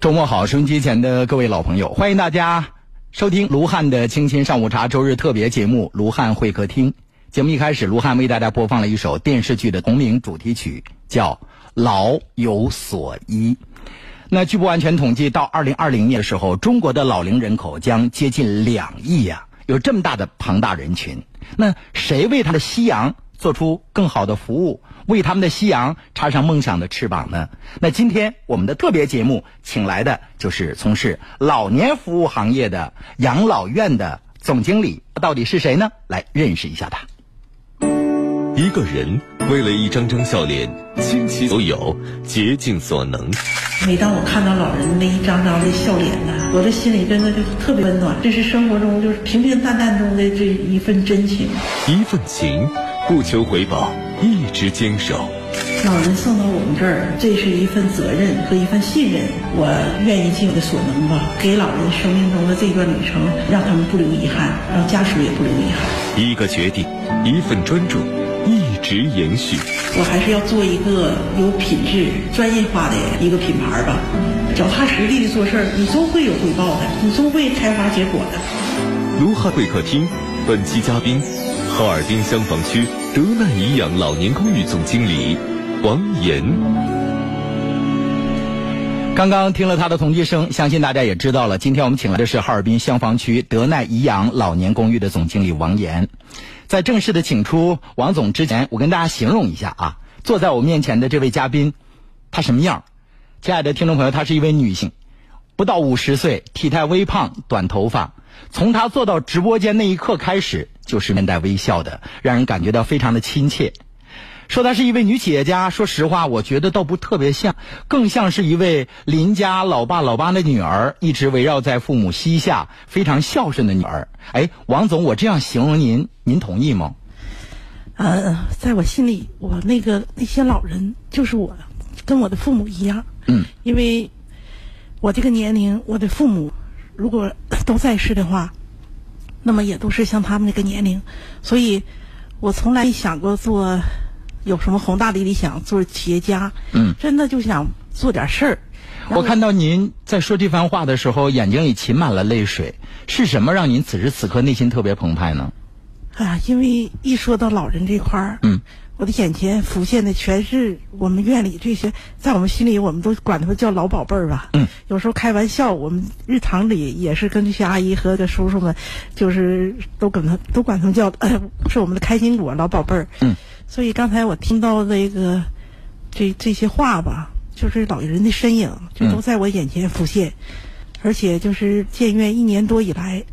周末好，收音机前的各位老朋友，欢迎大家收听卢汉的清新上午茶周日特别节目《卢汉会客厅》。节目一开始，卢汉为大家播放了一首电视剧的同名主题曲，叫《老有所依》。那据不完全统计，到二零二零年的时候，中国的老龄人口将接近两亿呀，有这么大的庞大人群。那谁为他的夕阳做出更好的服务？为他们的夕阳插上梦想的翅膀呢？那今天我们的特别节目请来的就是从事老年服务行业的养老院的总经理，到底是谁呢？来认识一下他。一个人为了一张张笑脸，倾其所有，竭尽所能。每当我看到老人那一张张的笑脸呢，我的心里真的就特别温暖。这是生活中就是平平淡淡中的这一份真情，一份情，不求回报，一直坚守。老人送到我们这儿，这是一份责任和一份信任。我愿意尽我的所能吧，给老人生命中的这段旅程，让他们不留遗憾，让家属也不留遗憾。一个决定，一份专注，一直延续。我还是要做一个有品质、专业化的一个品牌吧。脚踏实地的做事儿，你终会有回报的，你终会开花结果的。卢汉会客厅，本期嘉宾，哈尔滨香坊区德奈颐养老年公寓总经理王岩。刚刚听了他的同济声，相信大家也知道了。今天我们请来的是哈尔滨香坊区德奈颐养老年公寓的总经理王岩。在正式的请出王总之前，我跟大家形容一下啊，坐在我面前的这位嘉宾，他什么样？亲爱的听众朋友，她是一位女性，不到五十岁，体态微胖，短头发。从他坐到直播间那一刻开始，就是面带微笑的，让人感觉到非常的亲切。说她是一位女企业家，说实话，我觉得倒不特别像，更像是一位邻家老爸老妈的女儿，一直围绕在父母膝下，非常孝顺的女儿。哎，王总，我这样形容您，您同意吗？呃，在我心里，我那个那些老人就是我，跟我的父母一样。嗯，因为我这个年龄，我的父母如果都在世的话，那么也都是像他们那个年龄，所以我从来没想过做有什么宏大的理想，做企业家。嗯，真的就想做点事儿。我看到您在说这番话的时候，眼睛里噙满了泪水，是什么让您此时此刻内心特别澎湃呢？啊，因为一说到老人这块儿，嗯，我的眼前浮现的全是我们院里这些，在我们心里我们都管他们叫老宝贝儿吧。嗯，有时候开玩笑，我们日常里也是跟这些阿姨和这叔叔们，就是都跟他都管他们叫，呃，是我们的开心果老宝贝儿。嗯，所以刚才我听到那个这这些话吧，就是老人的身影就都在我眼前浮现，而且就是建院一年多以来，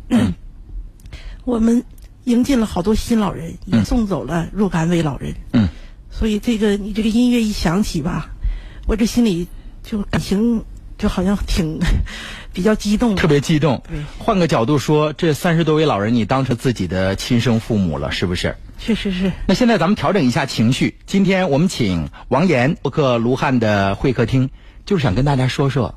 我们迎进了好多新老人，也送走了若干位老人。嗯，所以这个你这个音乐一响起吧，我这心里就感情就好像挺 比较激动。特别激动对。换个角度说，这三十多位老人，你当成自己的亲生父母了，是不是？确实是。那现在咱们调整一下情绪，今天我们请王岩播客卢汉的会客厅，就是想跟大家说说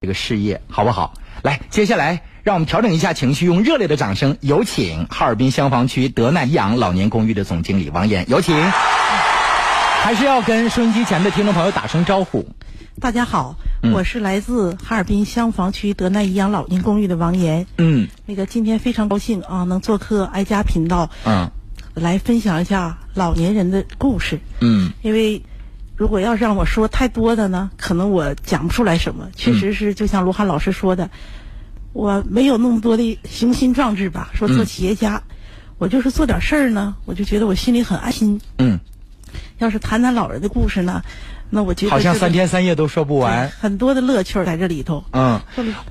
这个事业好不好？来，接下来让我们调整一下情绪，用热烈的掌声，有请哈尔滨香坊区德奈颐养老年公寓的总经理王岩，有请。还是要跟收音机前的听众朋友打声招呼。大家好，嗯我是来自哈尔滨香坊区德奈颐养老年公寓的王岩。嗯那个今天非常高兴啊，能做客爱家频道，嗯来分享一下老年人的故事。嗯因为如果要让我说太多的呢，可能我讲不出来什么。确实是，就像罗汉老师说的，我没有那么多的雄心壮志吧。说做企业家，我就是做点事儿呢，我就觉得我心里很安心。嗯，要是谈谈老人的故事呢，那我觉得好像三天三夜都说不完。很多的乐趣儿在这里头。嗯，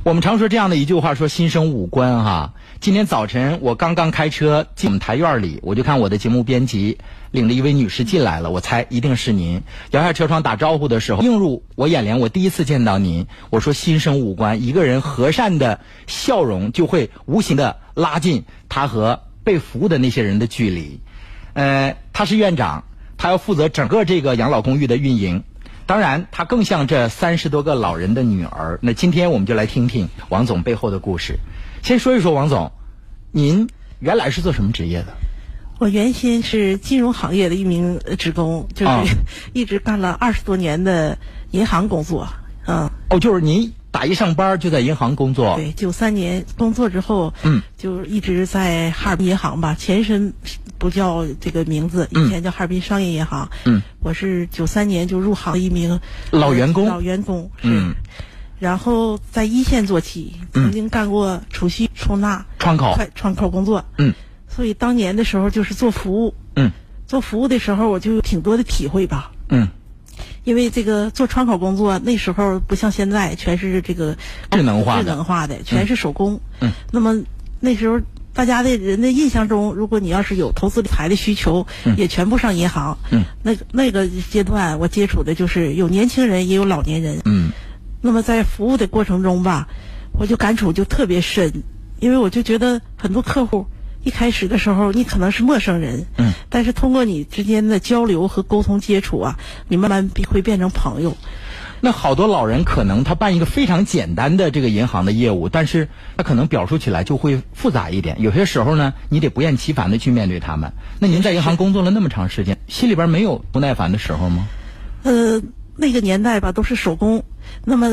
我们常说这样的一句话，说心生五官哈。今天早晨我刚刚开车进我们台院儿里，我就看我的节目编辑领着一位女士进来了，我猜一定是您。摇下车窗打招呼的时候，映入我眼帘，我第一次见到您。我说心生五官，一个人和善的笑容就会无形的拉近他和被服务的那些人的距离。呃，他是院长，他要负责整个这个养老公寓的运营。当然，他更像这三十多个老人的女儿。那今天我们就来听听王总背后的故事。先说一说王总，您原来是做什么职业的？我原先是金融行业的一名呃职工，就是、啊 一直干了二十多年的银行工作。嗯，哦，就是您打一上班就在银行工作。对，九三年工作之后，嗯，就一直在哈尔滨银行吧，前身不叫这个名字，以前叫哈尔滨商业银行。嗯，我是九三年就入行的一名老员工老员工是。嗯然后在一线做起，曾经干过储蓄、出纳、窗口。快窗口工作。嗯，所以当年的时候就是做服务。嗯，做服务的时候我就有挺多的体会吧。嗯，因为这个做窗口工作那时候不像现在，全是这个智能化的智能化的，全是手工。嗯，那么那时候大家的人的印象中，如果你要是有投资理财的需求，也全部上银行。嗯，那个那个阶段我接触的就是有年轻人也有老年人。嗯那么在服务的过程中吧，我就感触就特别深，因为我就觉得很多客户一开始的时候你可能是陌生人，嗯，但是通过你之间的交流和沟通接触啊，你慢慢会变成朋友。那好多老人可能他办一个非常简单的这个银行的业务，但是他可能表述起来就会复杂一点。有些时候呢，你得不厌其烦的去面对他们。那您在银行工作了那么长时间，心里边没有不耐烦的时候吗？呃，那个年代吧，都是手工。那么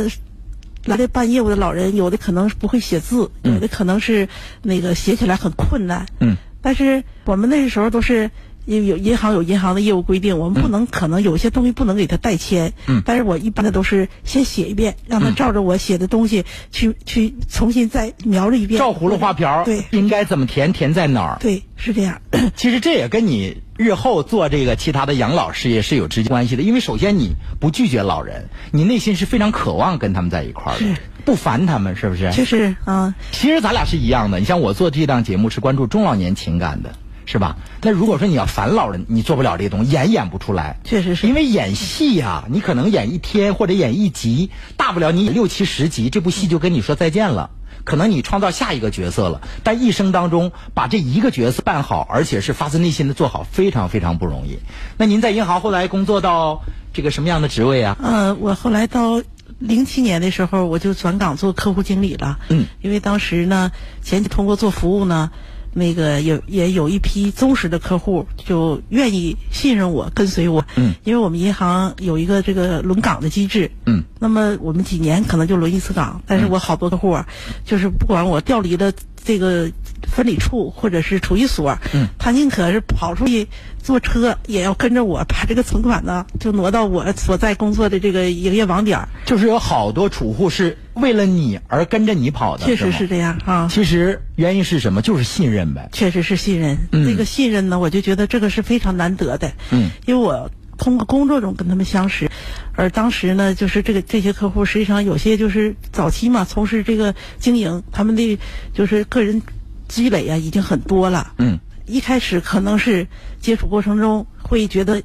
来的办业务的老人，有的可能不会写字，有的可能是那个写起来很困难。嗯。但是我们那时候都是有有银行有银行的业务规定，我们不能、可能有些东西不能给他代签。嗯。但是我一般的都是先写一遍，让他照着我写的东西去、去重新再描了一遍。照葫芦画瓢，对应该怎么填，填在哪儿？对，是这样。其实这也跟你日后做这个其他的养老事业是有直接关系的，因为首先你不拒绝老人，你内心是非常渴望跟他们在一块儿的是，不烦他们，是不是？就是啊、其实咱俩是一样的，你像我做这档节目是关注中老年情感的，是吧？那如果说你要烦老人，你做不了这东西，演演不出来。确实是因为演戏呀、你可能演一天或者演一集，大不了你演六七十集，这部戏就跟你说再见了。可能你创造下一个角色了，但一生当中把这一个角色办好，而且是发自内心的做好，非常非常不容易。那您在银行后来工作到这个什么样的职位啊？呃，我后来到零七年的时候，我就转岗做客户经理了。嗯，因为当时呢，前期通过做服务呢，那个有也有一批忠实的客户就愿意信任我，跟随我。嗯，因为我们银行有一个这个轮岗的机制。嗯，那么我们几年可能就轮一次岗，但是我好多客户啊，就是不管我调离了这个分理处或者是储蓄所，嗯，他宁可是跑出去坐车，也要跟着我把这个存款呢，就挪到我所在工作的这个营业网点。就是有好多储户是为了你而跟着你跑的，确实是这样啊，其实原因是什么？就是信任呗。确实是信任。嗯这个信任呢，我就觉得这个是非常难得的。嗯，因为我通过工作中跟他们相识，而当时呢，就是这个这些客户实际上有些就是早期嘛，从事这个经营，他们的就是个人积累啊已经很多了。嗯，一开始可能是接触过程中会觉得，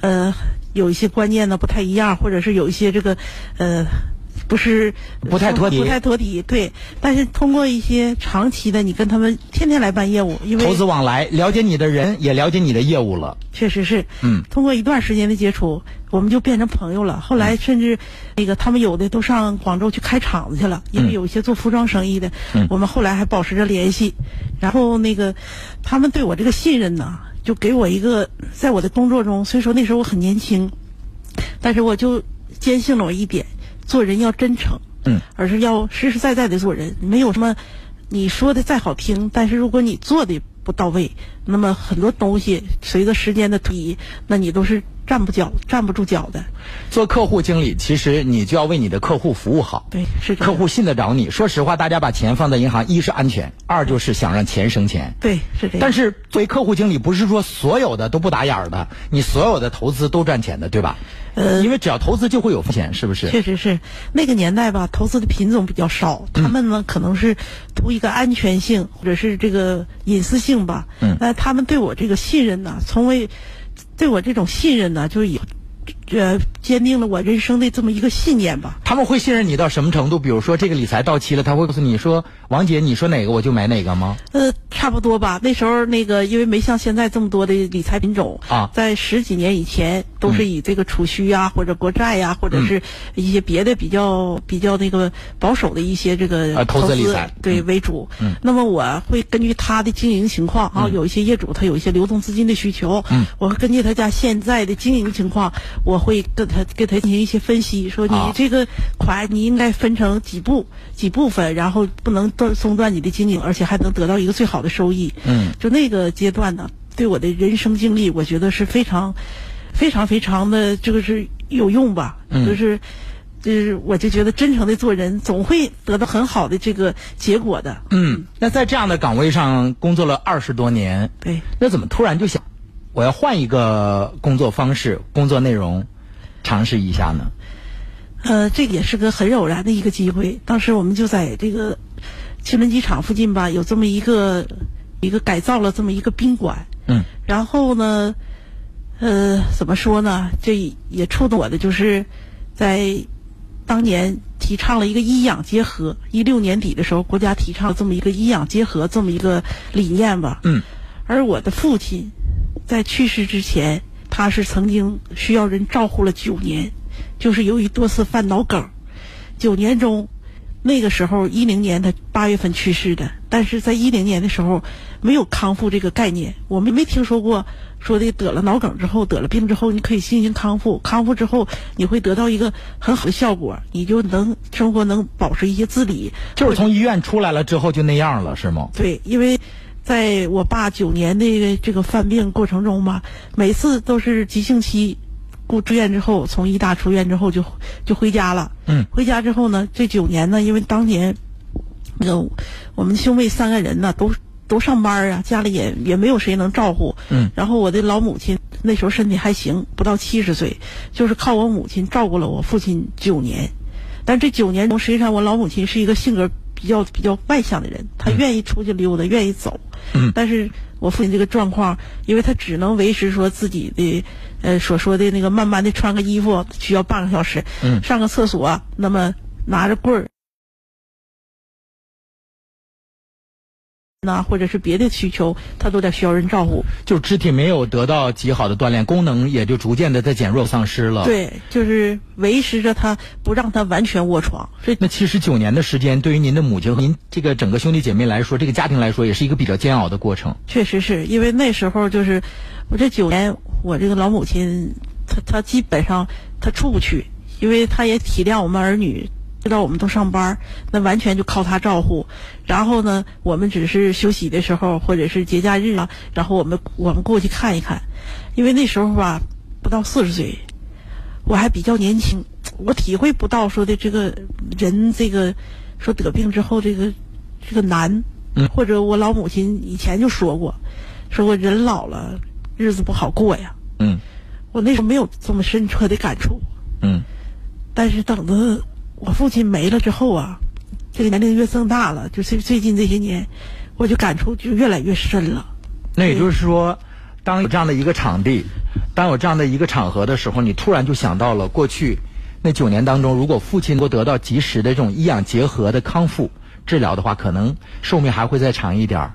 呃，有一些观念呢不太一样，或者是有一些这个，呃。不是不太妥帖不太妥帖，对。但是通过一些长期的，你跟他们天天来办业务，因为投资往来，了解你的人，也了解你的业务了。确实是，嗯，通过一段时间的接触，我们就变成朋友了。后来甚至，那个他们有的都上广州去开厂子去了，因为有一些做服装生意的，嗯我们后来还保持着联系。然后那个，他们对我这个信任呢，就给我一个，在我的工作中，虽说那时候我很年轻，但是我就坚信了我一点，做人要真诚，嗯，而是要实实在在的做人，没有什么你说的再好听，但是如果你做的不到位，那么很多东西随着时间的推移，那你都是站不脚站不住脚的。做客户经理，其实你就要为你的客户服务好。对，是客户信得着你。说实话，大家把钱放在银行，一是安全，二就是想让钱生钱。对是这样。但是作为客户经理，不是说所有的都不打眼儿的，你所有的投资都赚钱的，对吧？呃因为只要投资就会有风险，是不是？确实是那个年代吧，投资的品种比较少，他们呢可能是图一个安全性或者是这个隐私性吧。嗯那他们对我这个信任呢，从未对我这种信任呢，就是以呃坚定了我人生的这么一个信念吧。他们会信任你到什么程度？比如说这个理财到期了，他会告诉你说：“王姐，你说哪个我就买哪个吗呃，差不多吧。那时候那个因为没像现在这么多的理财品种啊在十几年以前都是以这个储蓄呀、或者国债呀、或者是一些别的比较比较那个保守的一些这个啊投资理财对、嗯为主。嗯那么我会根据他的经营情况啊，有一些业主他有一些流动资金的需求，嗯我会根据他家现在的经营情况，我会跟他给他进行一些分析，说你啊这个款你应该分成几步几部分，然后不能断中断你的经营，而且还能得到一个最好的收益。嗯，就那个阶段呢，对我的人生经历，我觉得是非常、非常、非常的这个是有用吧。嗯就是，就是我就觉得真诚的做人，总会得到很好的这个结果的。嗯，那在这样的岗位上工作了二十多年，对，那怎么突然就想我要换一个工作方式、工作内容，尝试一下呢？呃，这也是个很偶然的一个机会。当时我们就在这个汽轮机场附近吧，有这么一个一个改造了这么一个宾馆。嗯然后呢，呃，怎么说呢？这也触动我的，就是在当年提倡了一个医养结合。一六年底的时候，国家提倡了这么一个医养结合这么一个理念吧。嗯而我的父亲在去世之前，他是曾经需要人照顾了九年，就是由于多次犯脑梗，九年中，那个时候一零年他八月份去世的，但是在一零年的时候没有康复这个概念，我们没听说过说的得了脑梗之后得了病之后你可以进行康复，康复之后你会得到一个很好的效果，你就能生活能保持一些自理，就是从医院出来了之后就那样了，是吗？对，因为在我爸九年的这个犯病过程中吧，每次都是急性期，过住院之后，从医大出院之后就就回家了。嗯，回家之后呢，这九年呢，因为当年那个我们兄妹三个人呢都都上班啊，家里也也没有谁能照顾。嗯，然后我的老母亲那时候身体还行，不到七十岁，就是靠我母亲照顾了我父亲九年。但这九年中，实际上我老母亲是一个性格比较比较外向的人，他愿意出去溜达，愿意走。嗯但是我父亲这个状况，因为他只能维持说自己的呃所说的那个慢慢的穿个衣服需要半个小时，嗯上个厕所，那么拿着棍儿。那或者是别的需求，他都得需要人照顾。就肢体没有得到极好的锻炼，功能也就逐渐的在减弱丧失了。，对，就是维持着他，不让他完全卧床。所以那其实九年的时间，对于您的母亲和您这个整个兄弟姐妹来说，这个家庭来说，也是一个比较煎熬的过程。确实是因为那时候就是我这九年，我这个老母亲，她她基本上她出不去，因为她也体谅我们儿女，知道我们都上班，那完全就靠他照顾。然后呢，我们只是休息的时候或者是节假日啊，然后我们我们过去看一看，因为那时候吧不到四十岁，我还比较年轻，我体会不到说的这个人这个说得病之后这个这个难，嗯或者我老母亲以前就说过，说我人老了日子不好过呀。嗯我那时候没有这么深刻的感触，嗯但是等到我父亲没了之后啊，这个年龄越增大了，就是最近这些年，我就感触就越来越深了。那也就是说，当有这样的一个场地，当有这样的一个场合的时候，你突然就想到了过去那九年当中，如果父亲能够得到及时的这种医养结合的康复治疗的话，可能寿命还会再长一点儿。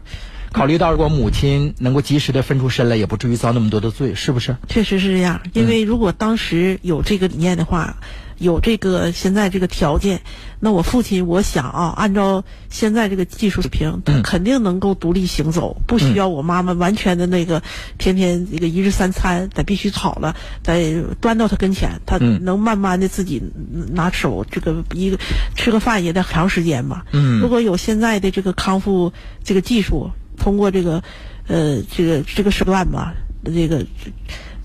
考虑到如果母亲能够及时的分出身来，也不至于遭那么多的罪，是不是？确实是这样，因为如果当时有这个理念的话，有这个现在这个条件，那我父亲我想啊，按照现在这个技术水平，他嗯肯定能够独立行走，不需要我妈妈完全的那个天天这个一日三餐，得必须炒了，得端到他跟前，他嗯能慢慢的自己拿手这个一个吃个饭也得很长时间嘛。嗯如果有现在的这个康复这个技术，通过这个呃这个这个手段吧，这个。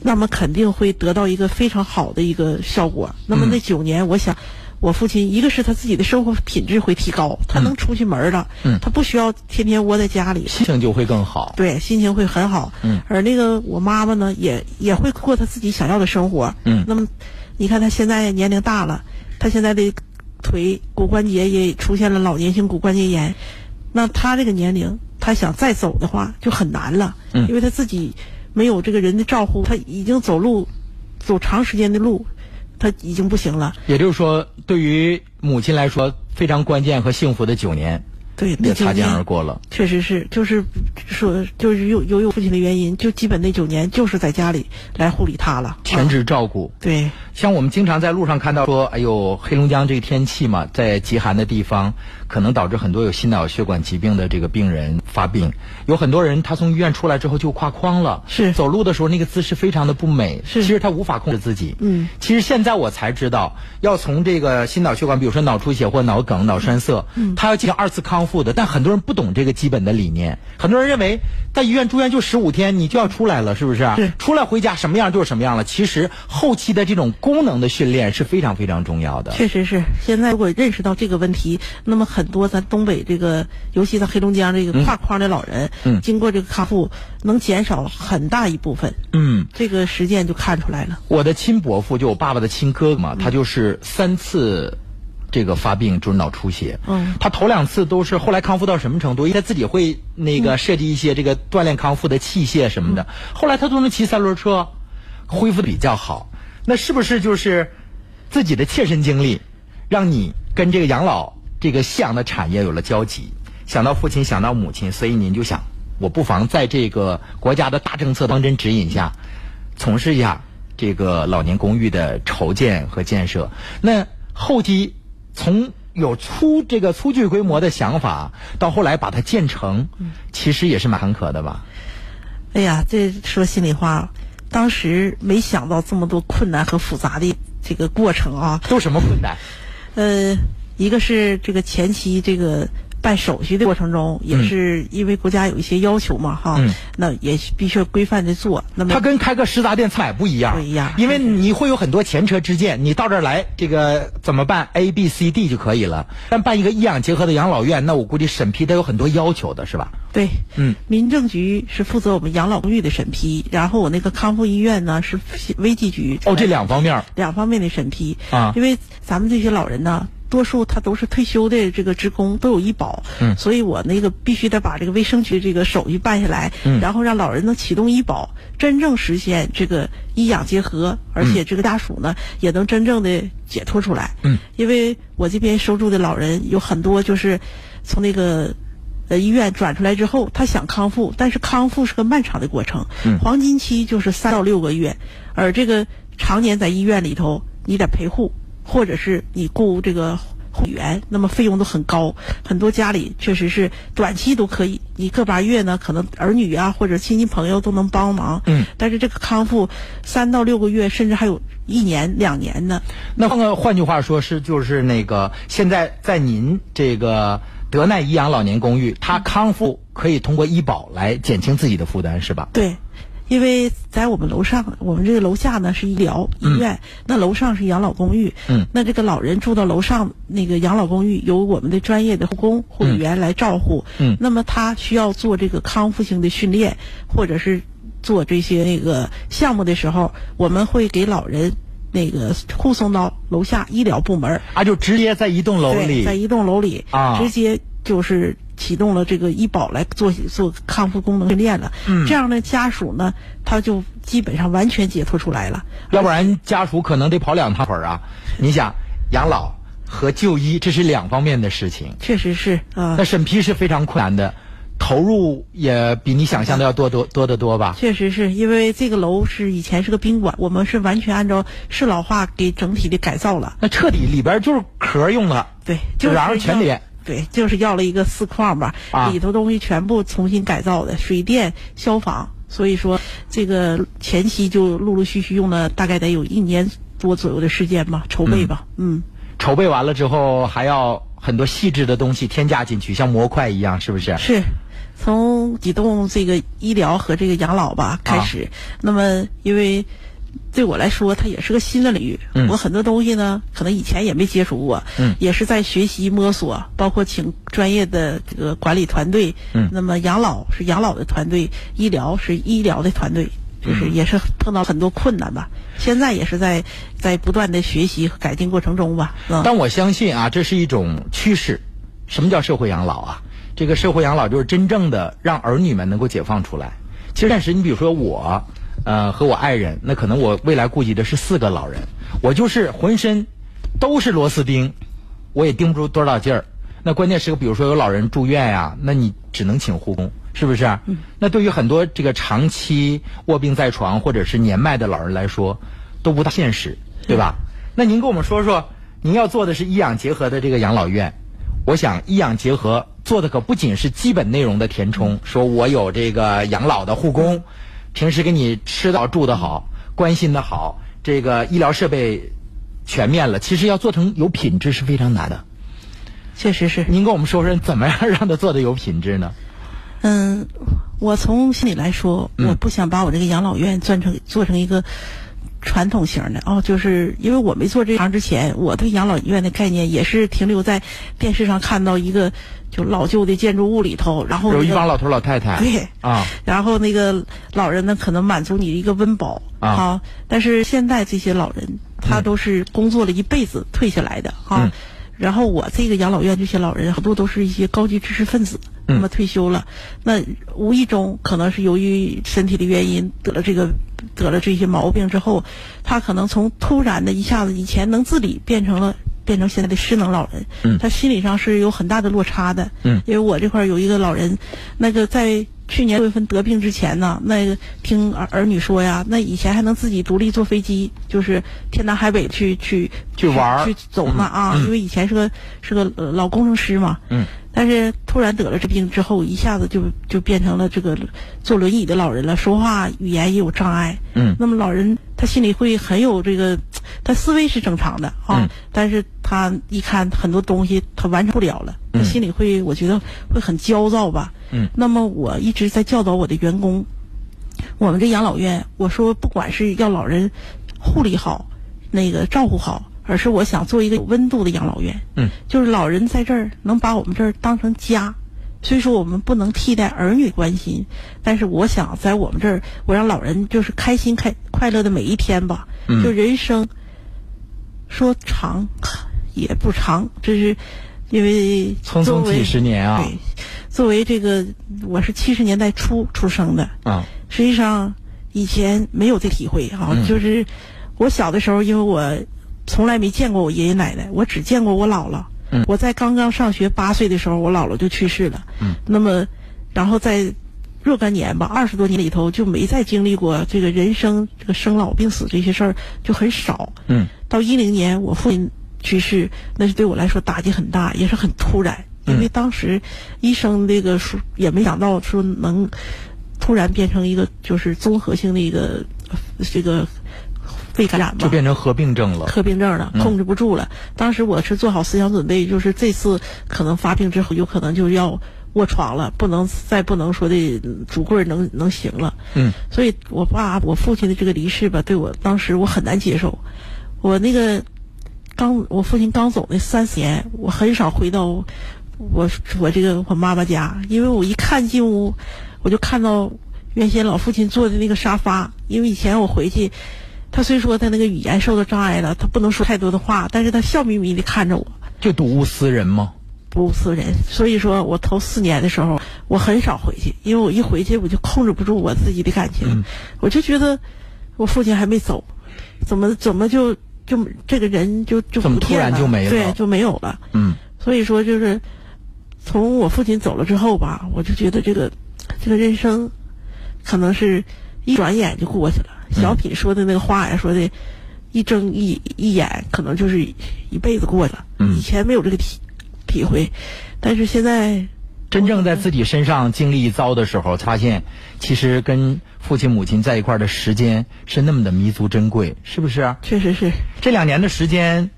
那么肯定会得到一个非常好的一个效果。那么那九年，我想，我父亲一个是他自己的生活品质会提高，他能出去门了，嗯他不需要天天窝在家里，心情就会更好。对，心情会很好。嗯，而那个我妈妈呢，也也会过她自己想要的生活。嗯那么你看她现在年龄大了，她现在的腿骨关节也出现了老年性骨关节炎，那她这个年龄，她想再走的话就很难了，嗯因为她自己没有这个人的照顾，他已经走路走长时间的路，他已经不行了。也就是说，对于母亲来说，非常关键和幸福的九年。对，也擦肩而过了。确实是，就是说，就是由由于父亲的原因，就基本那九年就是在家里来护理他了，全职照顾。对，像我们经常在路上看到说，哎呦，黑龙江这个天气嘛，在极寒的地方，可能导致很多有心脑血管疾病的这个病人发病。有很多人他从医院出来之后就跨框了，是走路的时候那个姿势非常的不美，是其实他无法控制自己。嗯，其实现在我才知道，要从这个心脑血管，比如说脑出血或脑梗、脑栓塞，嗯，他要进行二次康复的，但很多人。不懂这个基本的理念，很多人认为在医院住院就十五天，你就要出来了，是不是？是，出来回家什么样就是什么样了。其实后期的这种功能的训练是非常非常重要的。确实是，现在如果认识到这个问题，那么很多咱东北这个，尤其在黑龙江这个跨框的老人，嗯，经过这个康复，能减少很大一部分。嗯，这个实践就看出来了。我的亲伯父就我爸爸的亲哥哥嘛，他就是三次。这个发病就是脑出血，嗯，他头两次都是后来康复到什么程度？因为他自己会那个设计一些这个锻炼康复的器械什么的，后来他都能骑三轮车，恢复的比较好。那是不是就是自己的切身经历，让你跟这个养老这个夕阳的产业有了交集？想到父亲，想到母亲，所以您就想，我不妨在这个国家的大政策方针指引下，从事一下这个老年公寓的筹建和建设。那后期。从有粗这个粗具规模的想法，到后来把它建成，其实也是蛮坎坷的吧？哎呀，这说心里话，当时没想到这么多困难和复杂的这个过程啊。都什么困难？呃，一个是这个前期这个。办手续的过程中，也是因为国家有一些要求嘛，哈，那也必须规范的做。那么，它跟开个食杂店、菜不一样，不一样，因为你会有很多前车之鉴。你到这儿来，这个怎么办？A、B、C、D 就可以了。但办一个医养结合的养老院，那我估计审批得有很多要求的，是吧？对，嗯，民政局是负责我们养老公寓的审批，然后我那个康复医院呢是危机局。哦，这两方面，两方面的审批啊，因为咱们这些老人呢。多数他都是退休的这个职工，都有医保，嗯，所以我那个必须得把这个卫生局这个手续办下来，嗯，然后让老人能启动医保，真正实现这个医养结合，而且这个家属呢也能真正的解脱出来，嗯，因为我这边收住的老人有很多就是从那个呃医院转出来之后，他想康复，但是康复是个漫长的过程，嗯，黄金期就是三到六个月，而这个常年在医院里头，你得陪护。或者是你雇这个护员，那么费用都很高，很多家里确实是短期都可以，你个把月呢，可能儿女啊或者亲戚朋友都能帮忙。嗯。但是这个康复三到六个月，甚至还有一年两年呢。那换个换句话说，是就是那个现在在您这个德奈颐养老年公寓，它康复可以通过医保来减轻自己的负担，是吧？对。因为在我们楼上，我们这个楼下呢是医疗医院，那楼上是养老公寓。嗯，那这个老人住到楼上那个养老公寓，由我们的专业的护工、护理员来照护。嗯，那么他需要做这个康复性的训练，或者是做这些那个项目的时候，我们会给老人那个护送到楼下医疗部门。啊，就直接在一栋楼里，在一栋楼里啊，直接就是。启动了这个医保来做做康复功能训练了，这样的家属呢，他就基本上完全解脱出来了。要不然家属可能得跑两趟腿啊！你想养老和就医这是两方面的事情，确实是啊。那审批是非常困难的，投入也比你想象的要多多多得多吧？确实是因为这个楼是以前是个宾馆，我们是完全按照适老化给整体的改造了。那彻底里边就是壳用了，对，就然后全得。对，就是要了一个四框吧，里头东西全部重新改造的，水电、消防，所以说这个前期就陆陆续续用了大概得有一年多左右的时间吧，筹备吧，嗯。筹备完了之后，还要很多细致的东西添加进去，像模块一样，是不是？是，从几栋这个医疗和这个养老吧开始，那么因为。对我来说，它也是个新的领域。我很多东西呢，可能以前也没接触过，也是在学习摸索。包括请专业的这个管理团队。那么养老是养老的团队，医疗是医疗的团队，就是也是碰到很多困难吧。现在也是在在不断的学习和改进过程中吧。但我相信啊，这是一种趋势。什么叫社会养老啊？这个社会养老就是真正的让儿女们能够解放出来。其实，暂时你比如说我。呃，和我爱人，那可能我未来顾及的是四个老人，我就是浑身都是螺丝钉，我也盯不住多少劲儿。那关键时刻，比如说有老人住院呀，那你只能请护工，是不是？嗯。那对于很多这个长期卧病在床或者是年迈的老人来说，都不大现实，对吧？那您跟我们说说，您要做的是医养结合的这个养老院，我想医养结合做的可不仅是基本内容的填充，说我有这个养老的护工，平时给你吃的好住的好，关心的好，这个医疗设备全面了，其实要做成有品质是非常难的。确实是。您跟我们说说，怎么样让他做的有品质呢？嗯，我从心里来说，我不想把我这个养老院做成做成一个传统型的。哦，就是因为我没做这行之前，我对养老院的概念也是停留在电视上看到一个就老旧的建筑物里头，然后有一帮老头老太太对啊，然后那个老人呢可能满足你一个温饱啊，但是现在这些老人他都是工作了一辈子退下来的啊。然后我这个养老院这些老人，很多都是一些高级知识分子，那么退休了，那无意中可能是由于身体的原因得了这个得了这些毛病之后，他可能从突然的一下子以前能自理变成了变成现在的失能老人，他心理上是有很大的落差的。嗯，因为我这块有一个老人，那个在。去年六月份得病之前呢，那个听儿儿女说呀，那以前还能自己独立坐飞机，就是天南海北去去去玩去走呢啊，因为以前是个是个老工程师嘛。嗯。但是突然得了这病之后，一下子就就变成了这个坐轮椅的老人了，说话语言也有障碍。嗯。那么老人他心里会很有这个，他思维是正常的啊，但是他一看很多东西他完成不了了，他心里会我觉得会很焦躁吧。嗯。那么我一直在教导我的员工，我们这养老院，我说不管是要老人护理好，那个照顾好。而是我想做一个有温度的养老院，嗯，就是老人在这儿能把我们这儿当成家，所以说我们不能替代儿女关心，但是我想在我们这儿，我让老人就是开心开快乐的每一天吧，嗯，就人生说长也不长，这是因为匆匆几十年啊，对，作为这个我是七十年代初出生的。啊，实际上以前没有这体会啊，就是我小的时候，因为我。从来没见过我爷爷奶奶，我只见过我姥姥。嗯，我在刚刚上学八岁的时候，我姥姥就去世了。嗯，那么，然后在若干年吧，二十多年里头就没再经历过这个人生这个生老病死这些事儿，就很少。嗯，到一零年我父亲去世，那是对我来说打击很大，也是很突然，因为当时医生这个说也没想到说能突然变成一个就是综合性的一个这个。肺感染嘛，就变成合并症了。合并症了，控制不住了。当时我是做好思想准备，就是这次可能发病之后，有可能就要卧床了，不能再不能说的拄棍能能行了。嗯，所以我爸我父亲的这个离世吧，对我当时我很难接受。我那个刚我父亲刚走那三四年，我很少回到我我这个我妈妈家，因为我一看进屋，我就看到原先老父亲坐的那个沙发，因为以前我回去。他虽说他那个语言受到障碍了，他不能说太多的话，但是他笑眯眯的看着我。就睹物思人吗？不思人。所以说我头四年的时候，我很少回去，因为我一回去我就控制不住我自己的感情，我就觉得我父亲还没走，怎么怎么就就这个人就就怎么突然就没了？对，就没有了。嗯。所以说就是从我父亲走了之后吧，我就觉得这个这个人生可能是一转眼就过去了。小品说的那个话呀，说的，一睁一一眼，可能就是一辈子过去了。以前没有这个体体会，但是现在真正在自己身上经历一遭的时候，发现其实跟父亲母亲在一块儿的时间是那么的弥足珍贵，是不是？确实是。这两年的时间，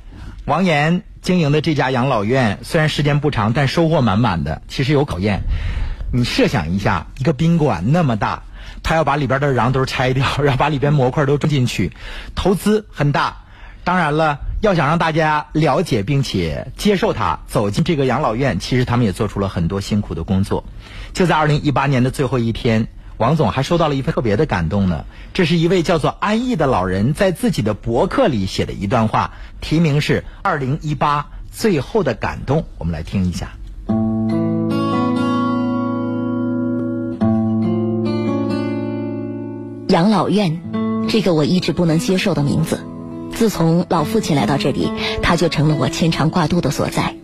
王岩经营的这家养老院虽然时间不长，但收获满满的。其实有考验，你设想一下，一个宾馆那么大。他要把里边的瓤都拆掉，然后把里边模块都装进去，投资很大。当然了，要想让大家了解并且接受他走进这个养老院，其实他们也做出了很多辛苦的工作。就在二零一八年的最后一天，王总还收到了一份特别的感动呢。这是一位叫做安逸的老人在自己的博客里写的一段话，题名是《二零一八最后的感动》，我们来听一下。养老院，这个我一直不能接受的名字。自从老父亲来到这里，他就成了我牵肠挂肚的所在。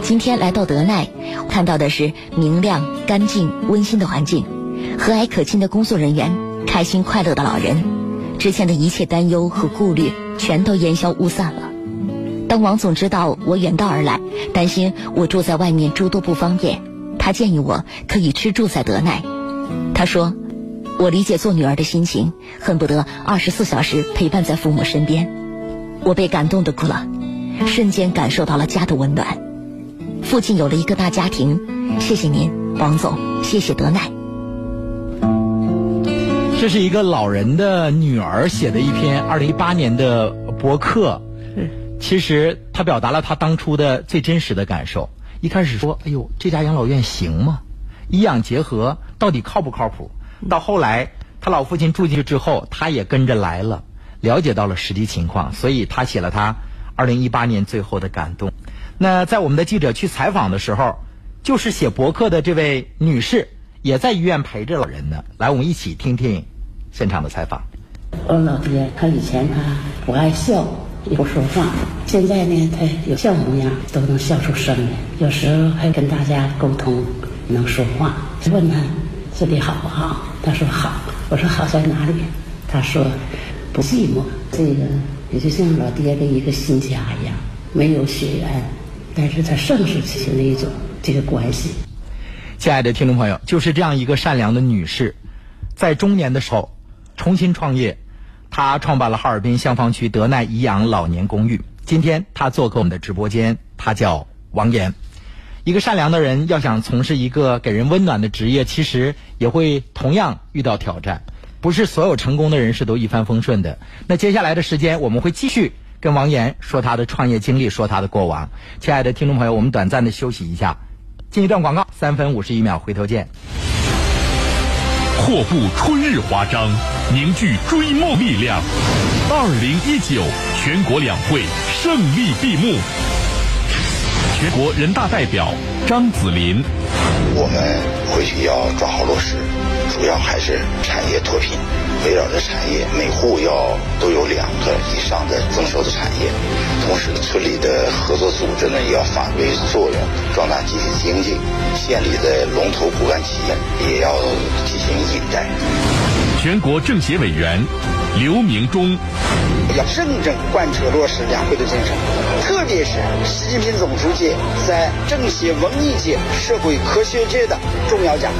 今天来到德奈，看到的是明亮、干净、温馨的环境，和蔼可亲的工作人员，开心快乐的老人，之前的一切担忧和顾虑全都烟消雾散了。当王总知道我远道而来，担心我住在外面诸多不方便，他建议我可以吃住在德奈。他说。我理解做女儿的心情，恨不得二十四小时陪伴在父母身边。我被感动的哭了，瞬间感受到了家的温暖。父亲有了一个大家庭，谢谢您，王总，谢谢德奈。这是一个老人的女儿写的一篇二零一八年的博客。其实他表达了他当初的最真实的感受。一开始说：“哎呦，这家养老院行吗？医养结合到底靠不靠谱？”到后来，他老父亲住进去之后，他也跟着来了，了解到了实际情况，所以他写了他二零一八年最后的感动。那在我们的记者去采访的时候，就是写博客的这位女士也在医院陪着老人呢。来，我们一起听听现场的采访。我老爹他以前他不爱笑，也不说话，现在呢他有笑模样，都能笑出声来，有时候还跟大家沟通，能说话。问他这里好不好？他说好，我说好在哪里？他说不寂寞。这个也就像老爹的一个新家一样，没有血缘，但是他盛世起的一种这个关系。亲爱的听众朋友，就是这样一个善良的女士，在中年的时候重新创业，她创办了哈尔滨香坊区德奈颐养老年公寓。今天她做客我们的直播间，她叫王岩。一个善良的人要想从事一个给人温暖的职业，其实也会同样遇到挑战。不是所有成功的人士都一帆风顺的。那接下来的时间，我们会继续跟王岩说他的创业经历，说他的过往。亲爱的听众朋友，我们短暂的休息一下，进一段广告，三分五十一秒，回头见。阔步春日华章，凝聚追梦力量。二零一九全国两会胜利闭幕。全国人大代表张子林，我们回去要抓好落实，主要还是产业脱贫，围绕着产业，每户要都有两个以上的增收的产业。同时，村里的合作组织呢也要发挥作用，壮大集体经济；县里的龙头骨干企业也要进行引带。全国政协委员刘明忠。要认真贯彻落实两会的精神，特别是习近平总书记在政协、文艺界、社会科学界的重要讲话，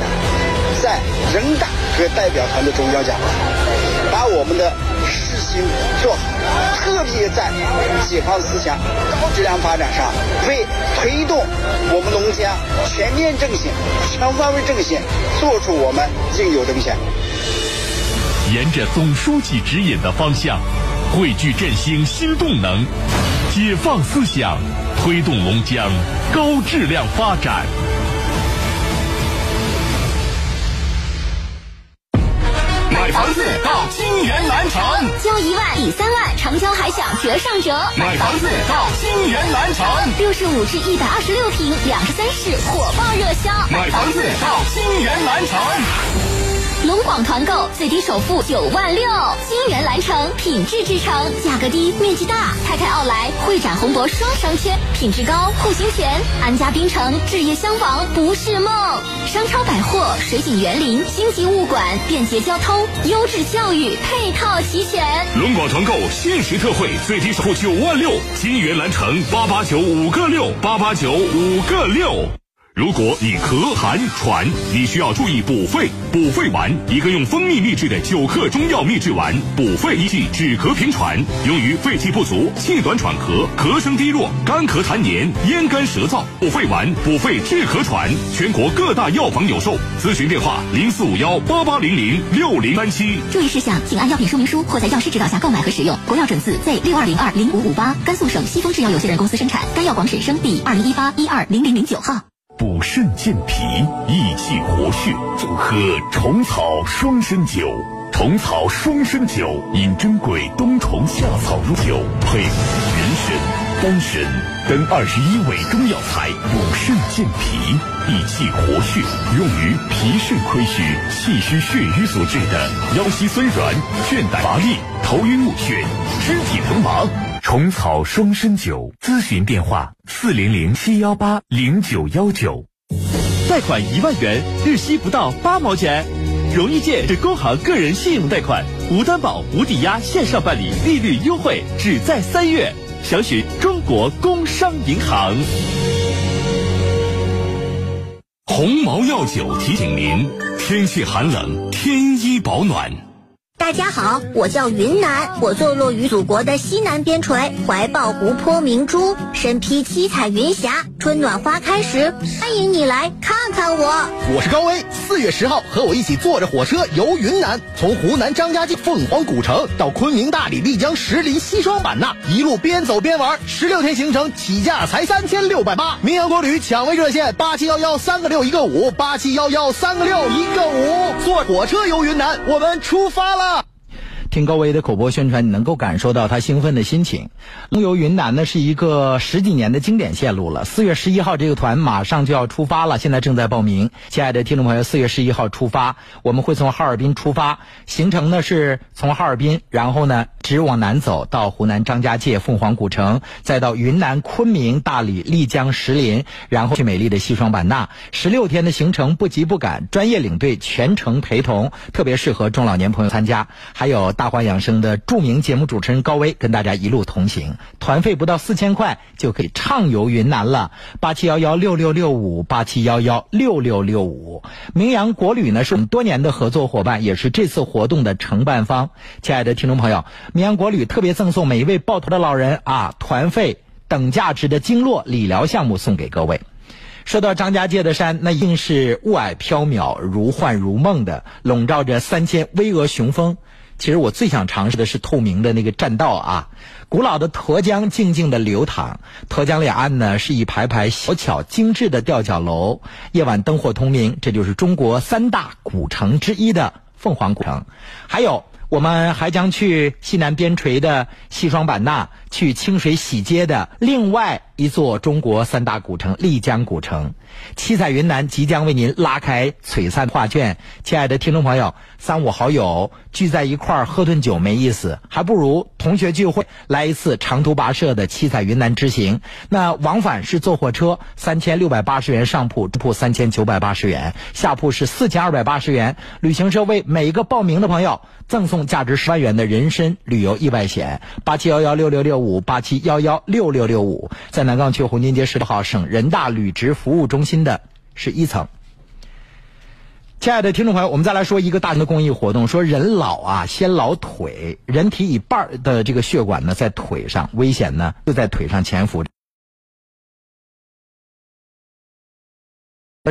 在人大和代表团的重要讲话，把我们的事情做好，特别在解放思想、高质量发展上，为推动我们农家全面振兴、全方位振兴，做出我们应有贡献。沿着总书记指引的方向。汇聚振兴新动能，解放思想，推动龙江高质量发展。买房子到金源南城，交一万抵三万，成交还享折上折。买房子到金源南城，六十五至一百二十六平两十三室火爆热销。买房子到金源南城。龙广团购最低首付九万六，金源蓝城品质之城，价格低，面积大。泰泰奥莱会展宏博双商圈，品质高，户型全。安家滨城置业相房不是梦，商超百货，水景园林，星级物管，便捷交通，优质教育，配套齐全。龙广团购限时特惠，最低首付九万六，金源蓝城八八九五个六，八八九五个六。如果你咳寒喘，你需要注意补肺。补肺丸，一个用蜂蜜秘制的九克中药秘制丸，补肺益气，止咳平喘，用于肺气不足、气短喘咳、咳声低弱、干咳痰黏、咽干舌燥。补肺丸，补肺治咳喘，全国各大药房有售。咨询电话：零四五幺八八零零六零三七。注意事项，请按药品说明书或在药师指导下购买和使用。国药准字 Z 六二零二零五五八，甘肃省西风制药有限公司生产。该药广审生第二零一八一二零零零九号。补肾健脾、益气活血，就喝虫草双参酒。虫草双参酒，饮珍贵冬虫夏草入酒，配人参。丹参等二十一味中药材，补肾健脾、益气活血，用于脾肾亏虚、气虚血瘀所致的腰膝酸软、倦怠乏力、头晕目眩、肢体疼麻。虫草双参酒，咨询电话：四零零七幺八零九幺九。贷款一万元，日息不到八毛钱。容易借是工行个人信用贷款，无担保、无抵押，线上办理，利率优惠，只在三月。详询中国工商银行。鸿茅药酒提醒您：天气寒冷，添衣保暖。大家好，我叫云南，我坐落于祖国的西南边陲，怀抱湖泊明珠，身披七彩云霞。春暖花开时，欢迎你来看看我。我是高威，四月十号和我一起坐着火车游云南，从湖南张家界凤凰古城到昆明大理丽江石林西双版纳，一路边走边玩，十六天行程起价才三千六百八。名扬国旅抢位热线八七幺幺三个六一个五八七幺幺三个六一个五，坐火车游云南，我们出发了。听高威的口播宣传，你能够感受到他兴奋的心情。龙游云南呢是一个十几年的经典线路了。四月十一号这个团马上就要出发了，现在正在报名。亲爱的听众朋友，四月十一号出发，我们会从哈尔滨出发，行程呢是从哈尔滨，然后呢直往南走到湖南张家界凤凰古城，再到云南昆明、大理、丽江、石林，然后去美丽的西双版纳。十六天的行程不急不赶，专业领队全程陪同，特别适合中老年朋友参加。还有。大话养生的著名节目主持人高威跟大家一路同行，团费不到四千块就可以畅游云南了。八七幺幺六六六五八七幺幺六六六五，名扬国旅呢是我们多年的合作伙伴，也是这次活动的承办方。亲爱的听众朋友，名扬国旅特别赠送每一位抱头的老人啊，团费等价值的经络理疗项目送给各位。说到张家界的山，那一定是雾霭飘渺、如幻如梦的，笼罩着三千巍峨雄峰。其实我最想尝试的是透明的那个栈道啊，古老的沱江静静的流淌，沱江两岸呢是一排排小巧精致的吊脚楼，夜晚灯火通明，这就是中国三大古城之一的凤凰古城。还有，我们还将去西南边陲的西双版纳，去清水洗街的另外。一座中国三大古城丽江古城，七彩云南即将为您拉开璀璨画卷。亲爱的听众朋友，三五好友聚在一块儿喝顿酒没意思，还不如同学聚会来一次长途跋涉的七彩云南之行。那往返是坐火车，三千六百八十元上铺，铺三千九百八十元，下铺是四千二百八十元。旅行社为每一个报名的朋友赠送价值十万元的人身旅游意外险。八七幺幺六六六五八七幺幺六六六五，在南岗区红金街十六号省人大履职服务中心的是一层。亲爱的听众朋友，我们再来说一个大型的公益活动。说人老啊，先老腿，人体一半的这个血管呢在腿上，危险呢就在腿上潜伏。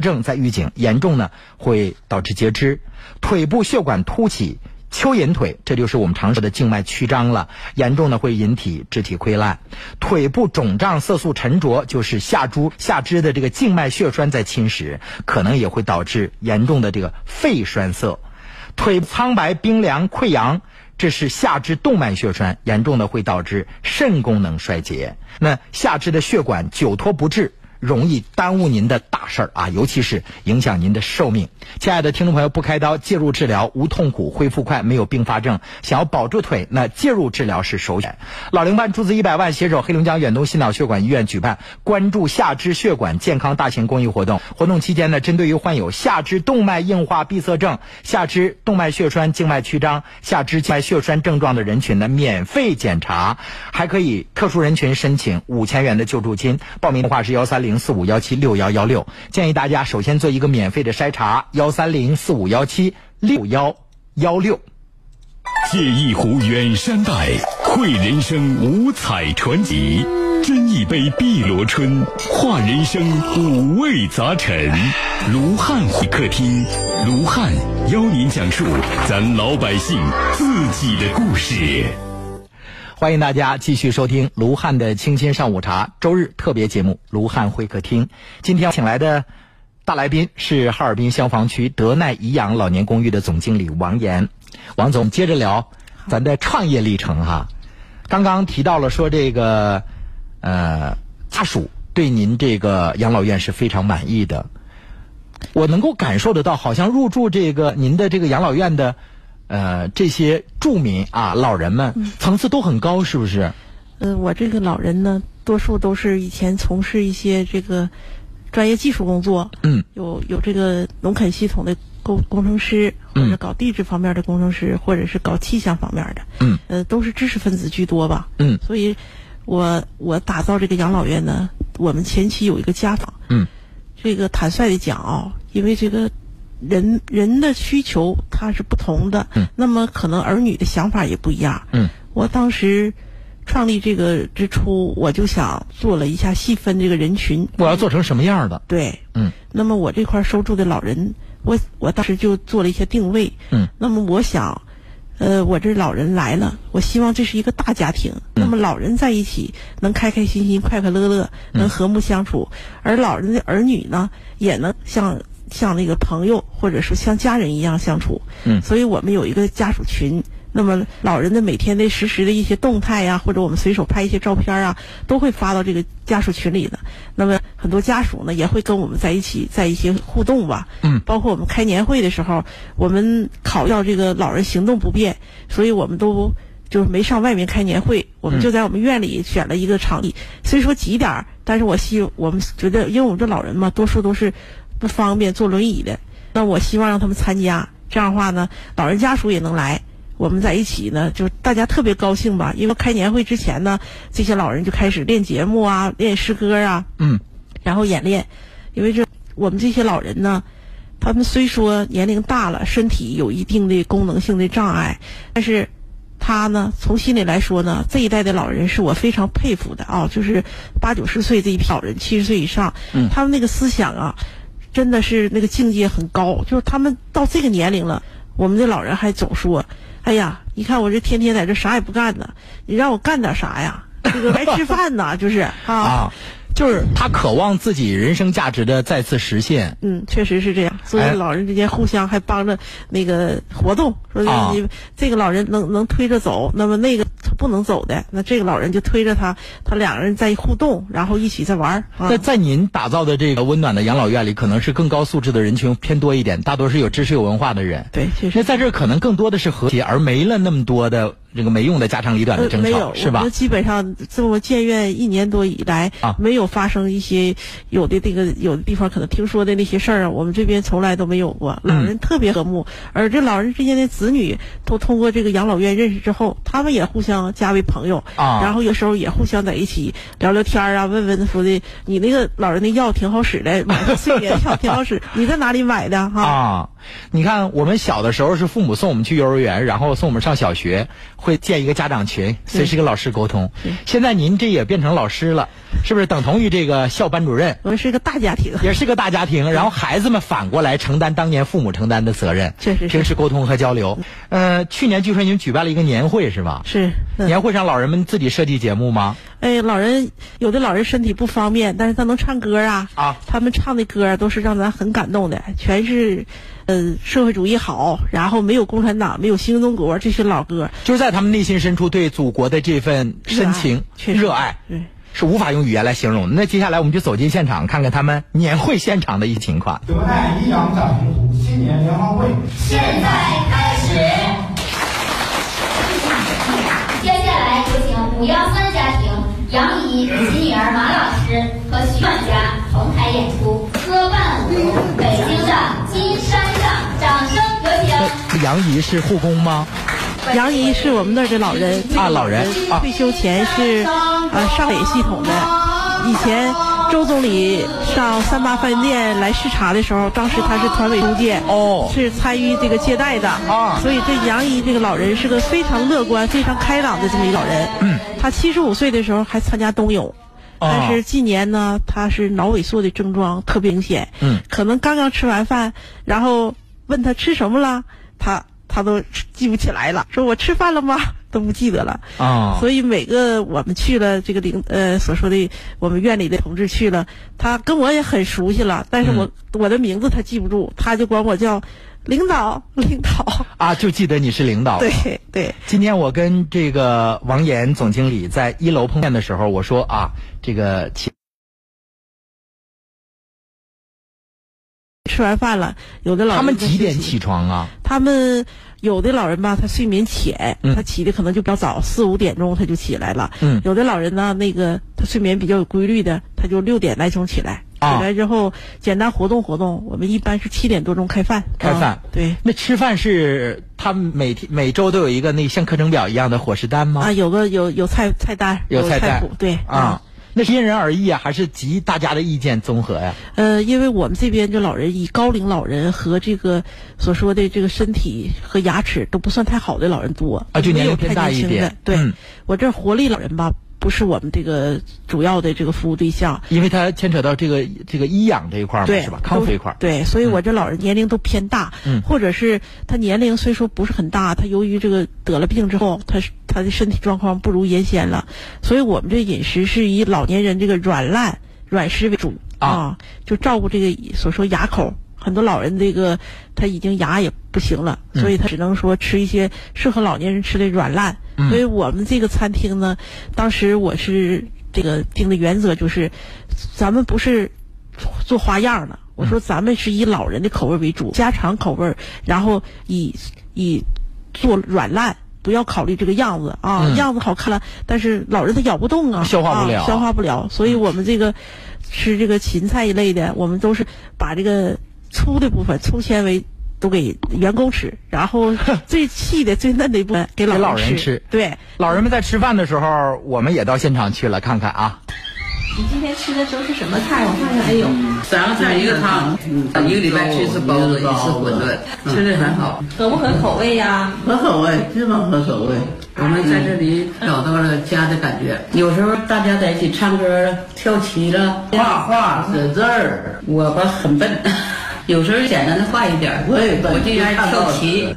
症在预警，严重呢会导致截肢，腿部血管凸起。蚯蚓腿，这就是我们常说的静脉曲张了，严重的会引起肢体溃烂。腿部肿胀、色素沉着，就是下肢下肢的这个静脉血栓在侵蚀，可能也会导致严重的这个肺栓塞。腿苍白、冰凉、溃疡，这是下肢动脉血栓，严重的会导致肾功能衰竭。那下肢的血管久拖不治。容易耽误您的大事儿啊，尤其是影响您的寿命。亲爱的听众朋友，不开刀介入治疗，无痛苦，恢复快，没有并发症。想要保住腿，那介入治疗是首选。老龄办出资一百万，携手黑龙江远东心脑血管医院举办关注下肢血管健康大型公益活动。活动期间呢，针对于患有下肢动脉硬化闭塞症、下肢动脉血栓、静脉曲张、下肢静脉血栓症状的人群呢，免费检查，还可以特殊人群申请五千元的救助金。报名的话是幺三零。零四五幺七六幺幺六，建议大家首先做一个免费的筛查，幺三零四五幺七六幺幺六。借一壶远山黛，绘人生五彩传奇；斟一杯碧螺春，化人生五味杂陈。卢汉会客厅，卢汉邀您讲述咱老百姓自己的故事。欢迎大家继续收听卢汉的清新上午茶周日特别节目《卢汉会客厅》。今天请来的大来宾是哈尔滨消防区德奈颐养老年公寓的总经理王岩。王总，接着聊咱的创业历程哈。刚刚提到了说这个呃，家属对您这个养老院是非常满意的。我能够感受得到，好像入住这个您的这个养老院的，呃，这些住民啊，老人们层次都很高，是不是？嗯，我这个老人呢，多数都是以前从事一些这个专业技术工作，嗯，有有这个农垦系统的工工程师，或者搞地质方面的工程师，或者是搞气象方面的，嗯，呃，都是知识分子居多吧，嗯，所以，我我打造这个养老院呢，我们前期有一个家访，嗯，这个坦率的讲啊，因为这个人人的需求它是不同的，嗯，那么可能儿女的想法也不一样，嗯，我当时。创立这个之初，我就想做了一下细分这个人群。我要做成什么样的？对，嗯。那么我这块收住的老人，我我当时就做了一些定位。嗯。那么我想，呃，我这老人来了，我希望这是一个大家庭。那么老人在一起能开开心心、快快乐乐，能和睦相处；而老人的儿女呢，也能像像那个朋友或者是像家人一样相处。嗯。所以我们有一个家属群。那么老人的每天的实时的一些动态呀，或者我们随手拍一些照片啊，都会发到这个家属群里的。那么很多家属呢，也会跟我们在一起，在一些互动吧。嗯。包括我们开年会的时候，我们考虑到这个老人行动不便，所以我们都就是没上外面开年会，我们就在我们院里选了一个场地。虽说挤点儿，但是我希我们觉得，因为我们这老人嘛，多数都是不方便坐轮椅的，那我希望让他们参加。这样的话呢，老人家属也能来。我们在一起呢，就大家特别高兴吧。因为开年会之前呢，这些老人就开始练节目啊，练诗歌啊，嗯，然后演练。因为这我们这些老人呢，他们虽说年龄大了，身体有一定的功能性的障碍，但是他呢，从心里来说呢，这一代的老人是我非常佩服的啊。就是八九十岁这一批老人，七十岁以上，嗯，他们那个思想啊，真的是那个境界很高。就是他们到这个年龄了，我们的老人还总说。哎呀，你看我这天天在这啥也不干呢，你让我干点啥呀？这个来吃饭呢，就是啊，就是他渴望自己人生价值的再次实现。嗯，确实是这样。所以老人之间互相还帮着那个活动，说你这个老人能能推着走，那么那个不能走的，那这个老人就推着他，他两个人在互动，然后一起在玩。在在您打造的这个温暖的养老院里，可能是更高素质的人群偏多一点，大多是有知识有文化的人。对，确实。那在这可能更多的是和谐，而没了那么多的。这个没用的家长里短的争吵是吧？基本上这么建院一年多以来啊，没有发生一些有的这个有的地方可能听说的那些事儿啊，我们这边从来都没有过。老人特别和睦，而这老人之间的子女都通过这个养老院认识之后，他们也互相加为朋友啊，然后有时候也互相在一起聊聊天啊，问问说的你那个老人的药挺好使的，买的睡眠药挺好使，你在哪里买的哈？啊，你看我们小的时候是父母送我们去幼儿园，然后送我们上小学。会建一个家长群，随时跟老师沟通。现在您这也变成老师了，是不是等同于这个校班主任？我们是个大家庭，也是个大家庭。然后孩子们反过来承担当年父母承担的责任，确实平时沟通和交流。呃，去年据说你们举办了一个年会是吧？是。年会上老人们自己设计节目吗？哎，老人有的老人身体不方便，但是他能唱歌啊。啊。他们唱的歌都是让咱很感动的，全是。呃，社会主义好，然后没有共产党，没有新中国，这些老歌，就是在他们内心深处对祖国的这份深情、热爱，对，是无法用语言来形容的。那接下来我们就走进现场，看看他们年会现场的一些情况。德奈颐养展新年联欢会现在开始。接下来有请五幺三家庭杨怡及女儿马老师和徐管家同台演出《歌伴舞》，北京的金山上，掌声有请。杨怡是护工吗？杨姨是我们那儿的老人啊，老人退休前是呃上北系统的。以前周总理上三八饭店来视察的时候，当时他是团委书记哦，是参与这个接待的啊。所以这杨姨这个老人是个非常乐观、非常开朗的这么一老人。嗯，他七十五岁的时候还参加冬泳。但是近年呢，他是脑萎缩的症状特别明显。嗯，可能刚刚吃完饭，然后问他吃什么了，他他都记不起来了。说我吃饭了吗？都不记得了。啊，所以每个我们去了这个领呃所说的我们院里的同志去了，他跟我也很熟悉了，但是我、嗯、我的名字他记不住，他就管我叫领导，领导啊，就记得你是领导。对对。今天我跟这个王岩总经理在一楼碰面的时候，我说啊，这个吃完饭了，有的老人他们几点起床啊？他们有的老人吧，他睡眠浅，嗯他起的可能就比较早，四五点钟他就起来了。嗯有的老人呢，那个他睡眠比较有规律的，他就六点来钟起来。啊起来之后简单活动活动，我们一般是七点多钟开饭。开饭、啊对。那吃饭是他们每天每周都有一个那像课程表一样的伙食单吗？啊，有个有有菜菜单，有菜单谱，对啊。那是因人而异啊，还是集大家的意见综合呀？呃，因为我们这边这老人以高龄老人和这个所说的这个身体和牙齿都不算太好的老人多啊，就年龄偏大一点。对、嗯、我这活力老人吧，不是我们这个主要的这个服务对象，因为它牵扯到这个这个医养这一块儿嘛，是吧？康复这一块儿。对，所以我这老人年龄都偏大，嗯，或者是他年龄虽说不是很大，他由于这个得了病之后，他。他的身体状况不如原先了，所以我们这饮食是以老年人这个软烂软食为主啊，就照顾这个所说牙口。很多老人这个他已经牙也不行了，嗯、所以他只能说吃一些适合老年人吃的软烂。嗯、所以我们这个餐厅呢，当时我是这个定的原则就是，咱们不是做花样的，我说咱们是以老人的口味为主，家常口味，然后以以做软烂。不要考虑这个样子啊，嗯、样子好看了，但是老人他咬不动啊，消化不了，啊、消化不了。所以我们这个吃这个芹菜一类的，我们都是把这个粗的部分、粗纤维都给员工吃，然后 最细的、最嫩的一部分给老人老人吃。对，老人们在吃饭的时候，我们也到现场去了，看看啊。你今天吃的都是什么菜？我看看，哎呦，三个菜一个汤，一个礼拜吃一次包子，一次馄饨，吃的很好。合不合口味呀？合口味，基本合口味。我们在这里找到了家的感觉。有时候大家在一起唱歌、跳棋了，画画、写字儿。我吧很笨，有时候简单的画一点。我也笨，我就爱跳棋。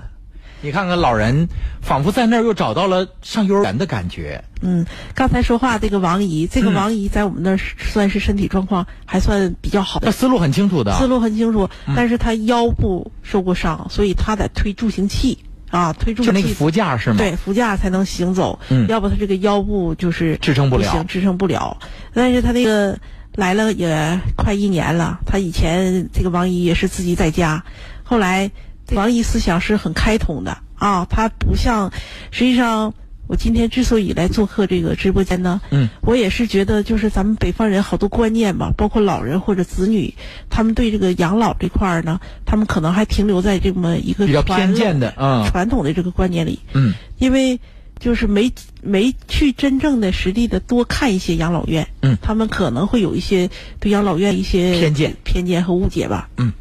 你看看老人，仿佛在那儿又找到了上幼儿园的感觉。嗯，刚才说话这个王姨，这个王姨在我们那儿算是身体状况还算比较好的，那思路很清楚的，思路很清楚。嗯、但是她腰部受过伤，所以她得推助行器啊，推助行器。就那个扶架是吗？对，扶架才能行走。嗯，要不她这个腰部就是支撑不了，行支撑不了。但是她那个来了也快一年了，他以前这个王姨也是自己在家，后来。王姨思想是很开通的啊，他不像，实际上我今天之所以来做客这个直播间呢，嗯，我也是觉得就是咱们北方人好多观念吧，包括老人或者子女，他们对这个养老这块儿呢，他们可能还停留在这么一个比较偏见的啊。传统的这个观念里，嗯，因为就是没没去真正的实地的多看一些养老院，嗯，他们可能会有一些对养老院一些偏见偏见和误解吧，嗯。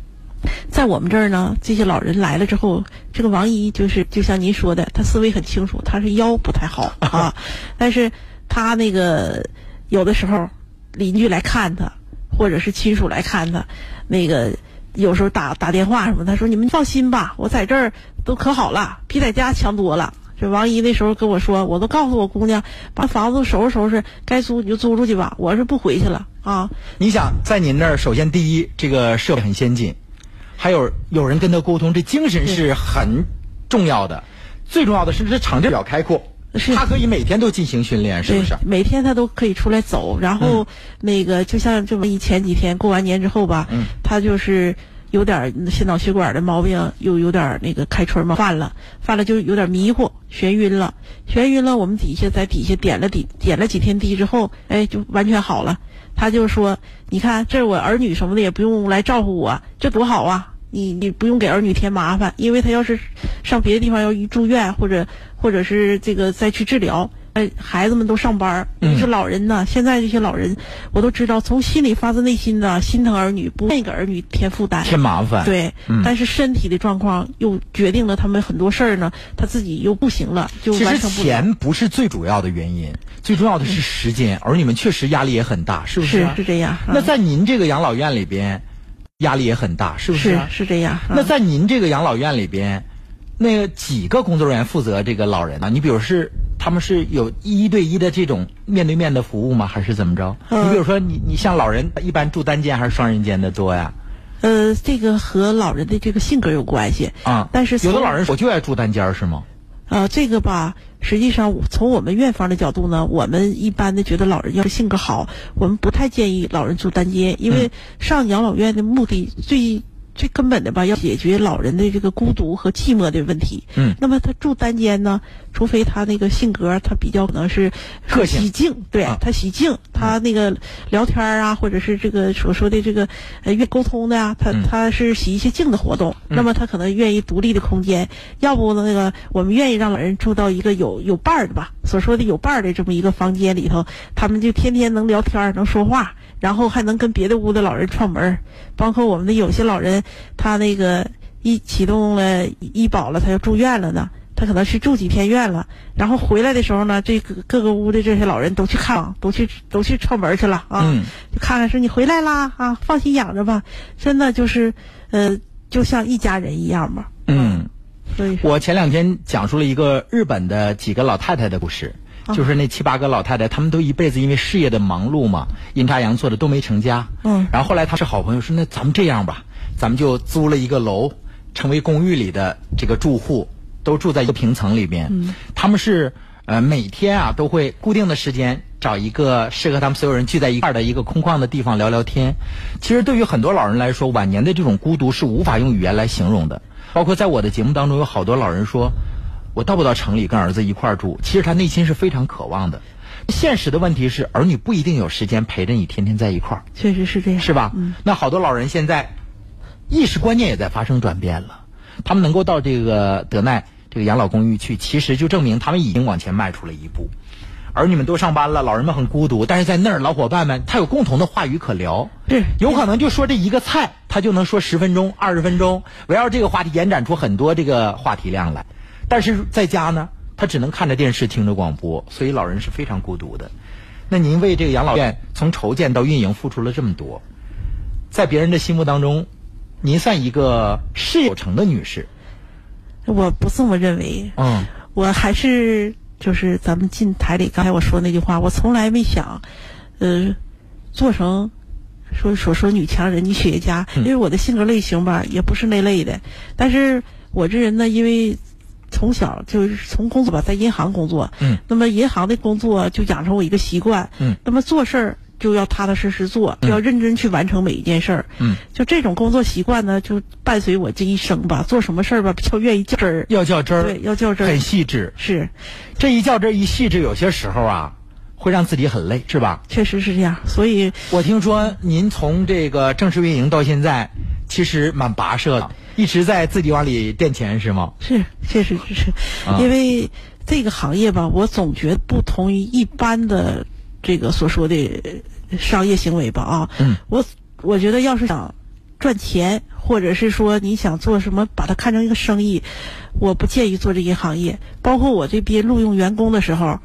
在我们这儿呢，这些老人来了之后，这个王姨就是就像您说的，她思维很清楚，她是腰不太好啊，但是她那个有的时候邻居来看她，或者是亲属来看她，那个有时候打打电话什么，她说你们放心吧，我在这儿都可好了，比在家强多了。这王姨那时候跟我说，我都告诉我姑娘，把房子收拾收拾，该租你就租出去吧，我是不回去了啊。你想在您那儿，首先第一，这个设备很先进。还有有人跟他沟通，这精神是很重要的。最重要的是这场地比较开阔，他可以每天都进行训练，是不是？每天他都可以出来走。然后、嗯、那个就像这么一前几天过完年之后吧，嗯、他就是有点心脑血管的毛病，又有点那个开春嘛犯了，犯了就有点迷糊、眩晕了，眩晕了。我们底下在底下点了点点了几天滴之后，哎，就完全好了。他就说：“你看，这我儿女什么的也不用来照顾我，这多好啊！你你不用给儿女添麻烦，因为他要是上别的地方要一住院或者或者是这个再去治疗，哎，孩子们都上班，你说老人呢？现在这些老人，我都知道，从心里发自内心的心疼儿女，不愿意给儿女添负担、添麻烦。对，嗯、但是身体的状况又决定了他们很多事儿呢，他自己又不行了，就完成不了。其实钱不是最主要的原因。”最重要的是时间，儿女们确实压力也很大，是不是？是是这样。那在您这个养老院里边，压力也很大，是不是？是是这样。那在您这个养老院里边，那个几个工作人员负责这个老人呢？你比如是他们是有一对一的这种面对面的服务吗？还是怎么着？嗯、你比如说，你你像老人一般住单间还是双人间的多呀？呃，这个和老人的这个性格有关系啊。但是有的老人我就爱住单间是吗？啊，这个吧，实际上从我们院方的角度呢，我们一般的觉得老人要是性格好，我们不太建议老人住单间，因为上养老院的目的最。最根本的吧，要解决老人的这个孤独和寂寞的问题。嗯，那么他住单间呢，除非他那个性格他比较可能是个性喜静，对他喜静，他那个聊天啊，或者是这个所说的这个呃愿沟通的啊，他他是喜一些静的活动。那么他可能愿意独立的空间，要不呢那个我们愿意让老人住到一个有有伴儿的吧，所说的有伴儿的这么一个房间里头，他们就天天能聊天儿能说话。然后还能跟别的屋的老人串门儿包括我们的有些老人，他那个一启动了医保了，他要住院了呢，他可能是住几天院了，然后回来的时候呢，这个各个屋的这些老人都去看望，都去都去串门去了啊，就看看说你回来啦啊，放心养着吧，真的就是呃，就像一家人一样嘛。嗯，我前两天讲述了一个日本的几个老太太的故事。就是那七八个老太太，他们都一辈子因为事业的忙碌嘛，阴差阳错的都没成家。嗯。然后后来他是好朋友，说那咱们这样吧，咱们就租了一个楼，成为公寓里的这个住户，都住在一个平层里面。嗯。他们是呃每天啊都会固定的时间找一个适合他们所有人聚在一块儿的一个空旷的地方聊聊天。其实对于很多老人来说，晚年的这种孤独是无法用语言来形容的。包括在我的节目当中，有好多老人说。我到不到城里跟儿子一块儿住？其实他内心是非常渴望的。现实的问题是，儿女不一定有时间陪着你天天在一块儿。确实是这样，是吧？嗯。那好多老人现在意识观念也在发生转变了。他们能够到这个德奈这个养老公寓去，其实就证明他们已经往前迈出了一步。儿女们都上班了，老人们很孤独，但是在那儿老伙伴们他有共同的话语可聊。对。有可能就说这一个菜，他就能说十分钟、二十分钟，围绕这个话题延展出很多这个话题量来。但是在家呢，他只能看着电视，听着广播，所以老人是非常孤独的。那您为这个养老院从筹建到运营付出了这么多，在别人的心目当中，您算一个事业有成的女士？我不这么认为。嗯，我还是就是咱们进台里刚才我说那句话，我从来没想，呃，做成说所说女强人、女企业家，因为我的性格类型吧，也不是那类的。但是我这人呢，因为从小就是从工作吧，在银行工作，嗯，那么银行的工作就养成我一个习惯，嗯，那么做事儿就要踏踏实实做，要认真去完成每一件事儿，嗯，就这种工作习惯呢，就伴随我这一生吧。做什么事儿吧，比较愿意较真儿，要较真儿，对，要较真儿，很细致，是，这一较真儿一细致，有些时候啊，会让自己很累，是吧？确实是这样，所以我听说您从这个正式运营到现在，其实蛮跋涉的。一直在自己往里垫钱是吗？是，确实是，因为这个行业吧，我总觉得不同于一般的这个所说的商业行为吧啊。嗯。我我觉得要是想赚钱，或者是说你想做什么，把它看成一个生意，我不建议做这些行业。包括我这边录用员工的时候，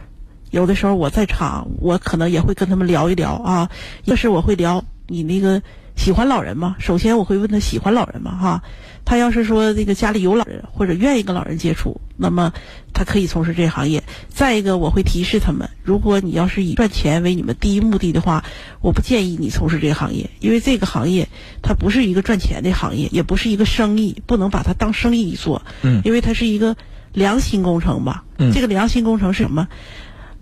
有的时候我在场，我可能也会跟他们聊一聊啊。一是我会聊你那个喜欢老人吗？首先我会问他喜欢老人吗？哈。他要是说这个家里有老人或者愿意跟老人接触，那么他可以从事这行业。再一个，我会提示他们，如果你要是以赚钱为你们第一目的的话，我不建议你从事这个行业，因为这个行业它不是一个赚钱的行业，也不是一个生意，不能把它当生意做。嗯，因为它是一个良心工程吧。嗯，这个良心工程是什么？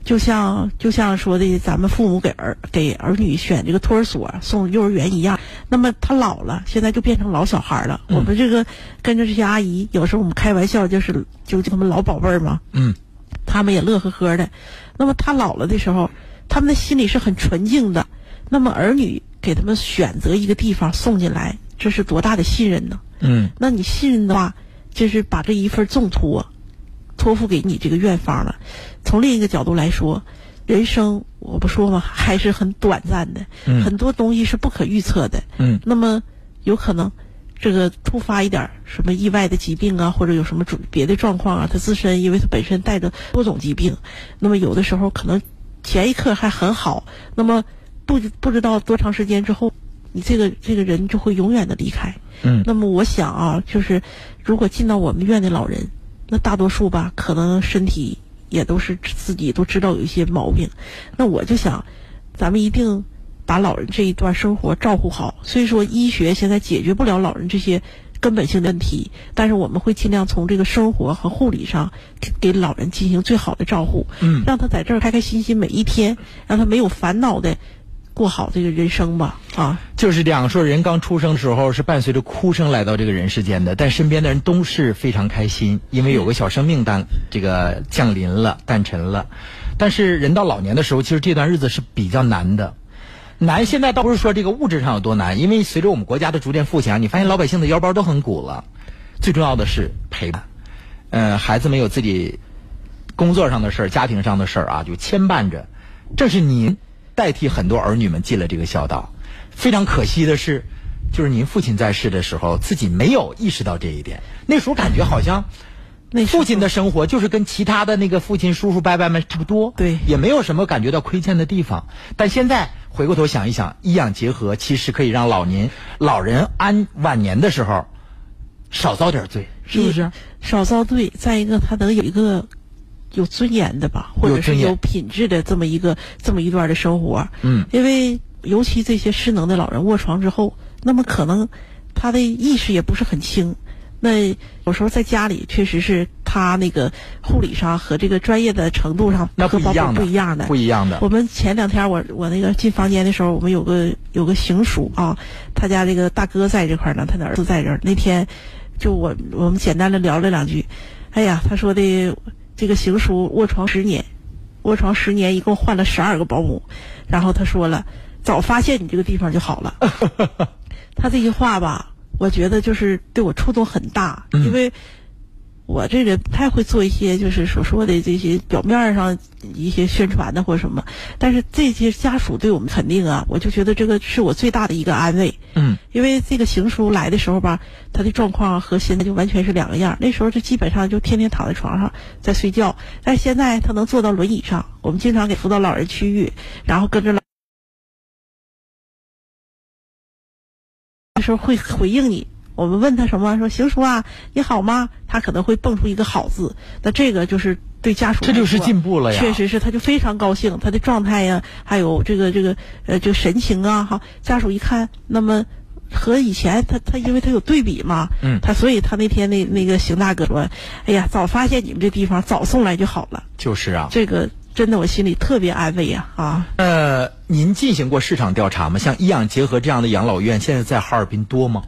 就像就像说的，咱们父母给儿给儿女选这个托儿所、送幼儿园一样。那么他老了，现在就变成老小孩了。我们这个跟着这些阿姨，有时候我们开玩笑，就是就他们老宝贝儿嘛。嗯，他们也乐呵呵的。那么他老了的时候，他们的心里是很纯净的。那么儿女给他们选择一个地方送进来，这是多大的信任呢？嗯，那你信任的话，就是把这一份重托。托付给你这个院方了。从另一个角度来说，人生我不说吗？还是很短暂的。嗯。很多东西是不可预测的。嗯。那么有可能这个突发一点什么意外的疾病啊，或者有什么主别的状况啊，他自身因为他本身带着多种疾病，那么有的时候可能前一刻还很好，那么不不知道多长时间之后，你这个这个人就会永远的离开。嗯。那么我想啊，就是如果进到我们院的老人。那大多数吧，可能身体也都是自己都知道有一些毛病。那我就想，咱们一定把老人这一段生活照顾好。所以说，医学现在解决不了老人这些根本性的问题，但是我们会尽量从这个生活和护理上给给老人进行最好的照顾，嗯，让他在这儿开开心心每一天，让他没有烦恼的过好这个人生吧，啊。就是这样说，人刚出生的时候是伴随着哭声来到这个人世间的，但身边的人都是非常开心，因为有个小生命诞这个降临了、诞辰了。但是人到老年的时候，其实这段日子是比较难的。难现在倒不是说这个物质上有多难，因为随着我们国家的逐渐富强，你发现老百姓的腰包都很鼓了。最重要的是陪伴，呃，孩子们有自己工作上的事儿、家庭上的事儿啊，就牵绊着。这是您代替很多儿女们尽了这个孝道。非常可惜的是，就是您父亲在世的时候，自己没有意识到这一点。那时候感觉好像，那父亲的生活就是跟其他的那个父亲叔叔伯伯们差不多，对，也没有什么感觉到亏欠的地方。但现在回过头想一想，医养结合其实可以让老年老人安晚年的时候少遭点罪，是不是？少遭罪，再一个他能有一个有尊严的吧，或者是有品质的这么一个这么一段的生活。嗯，因为尤其这些失能的老人卧床之后，那么可能他的意识也不是很清。那有时候在家里，确实是他那个护理上和这个专业的程度上那不一样的，不一样的，不一样的。我们前两天我我那个进房间的时候，我们有个有个行署啊，他家这个大哥在这块呢，他的儿子在这儿。那天就我我们简单的聊了两句，哎呀，他说的这个行叔卧床十年，卧床十年，一共换了十二个保姆，然后他说了，早发现你这个地方就好了。他这句话吧。我觉得就是对我触动很大，因为我这人不太会做一些就是所说的这些表面上一些宣传的或什么，但是这些家属对我们肯定啊，我就觉得这个是我最大的一个安慰。嗯，因为这个行书来的时候吧，他的状况和现在就完全是两个样。那时候就基本上就天天躺在床上在睡觉，但是现在他能坐到轮椅上，我们经常给辅导老人区域，然后跟着老。时候会回应你，我们问他什么，说邢叔啊，你好吗？他可能会蹦出一个好字，那这个就是对家属这就是进步了呀，确实是，他就非常高兴，他的状态呀，还有这个这个呃，这个神情啊，哈，家属一看，那么和以前他他因为他有对比嘛，嗯，他所以他那天那那个邢大哥说，哎呀，早发现你们这地方早送来就好了，就是啊，这个。真的，我心里特别安慰呀！啊，呃，您进行过市场调查吗？像医养结合这样的养老院，现在在哈尔滨多吗？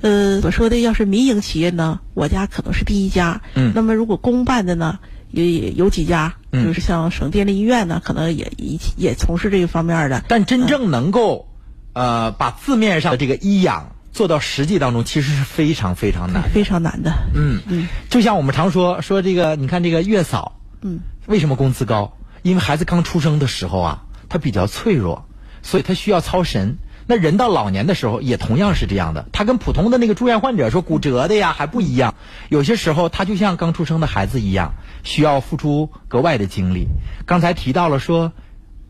呃，我说的要是民营企业呢，我家可能是第一家。嗯。那么如果公办的呢，也有几家，嗯，就是像省电力医院呢，可能也也也从事这个方面的。但真正能够，呃，把字面上的这个医养做到实际当中，其实是非常非常难，非常难的。嗯嗯。就像我们常说说这个，你看这个月嫂。嗯，为什么工资高？因为孩子刚出生的时候啊，他比较脆弱，所以他需要操神。那人到老年的时候也同样是这样的，他跟普通的那个住院患者说骨折的呀还不一样。有些时候他就像刚出生的孩子一样，需要付出格外的精力。刚才提到了说，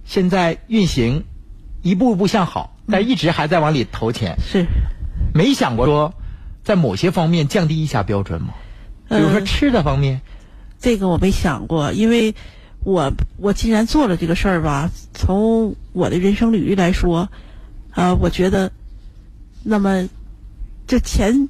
现在运行一步一步向好，但一直还在往里投钱。是，没想过说在某些方面降低一下标准吗？比如说吃的方面。这个我没想过，因为我我既然做了这个事儿吧，从我的人生履历来说，啊，我觉得，那么这前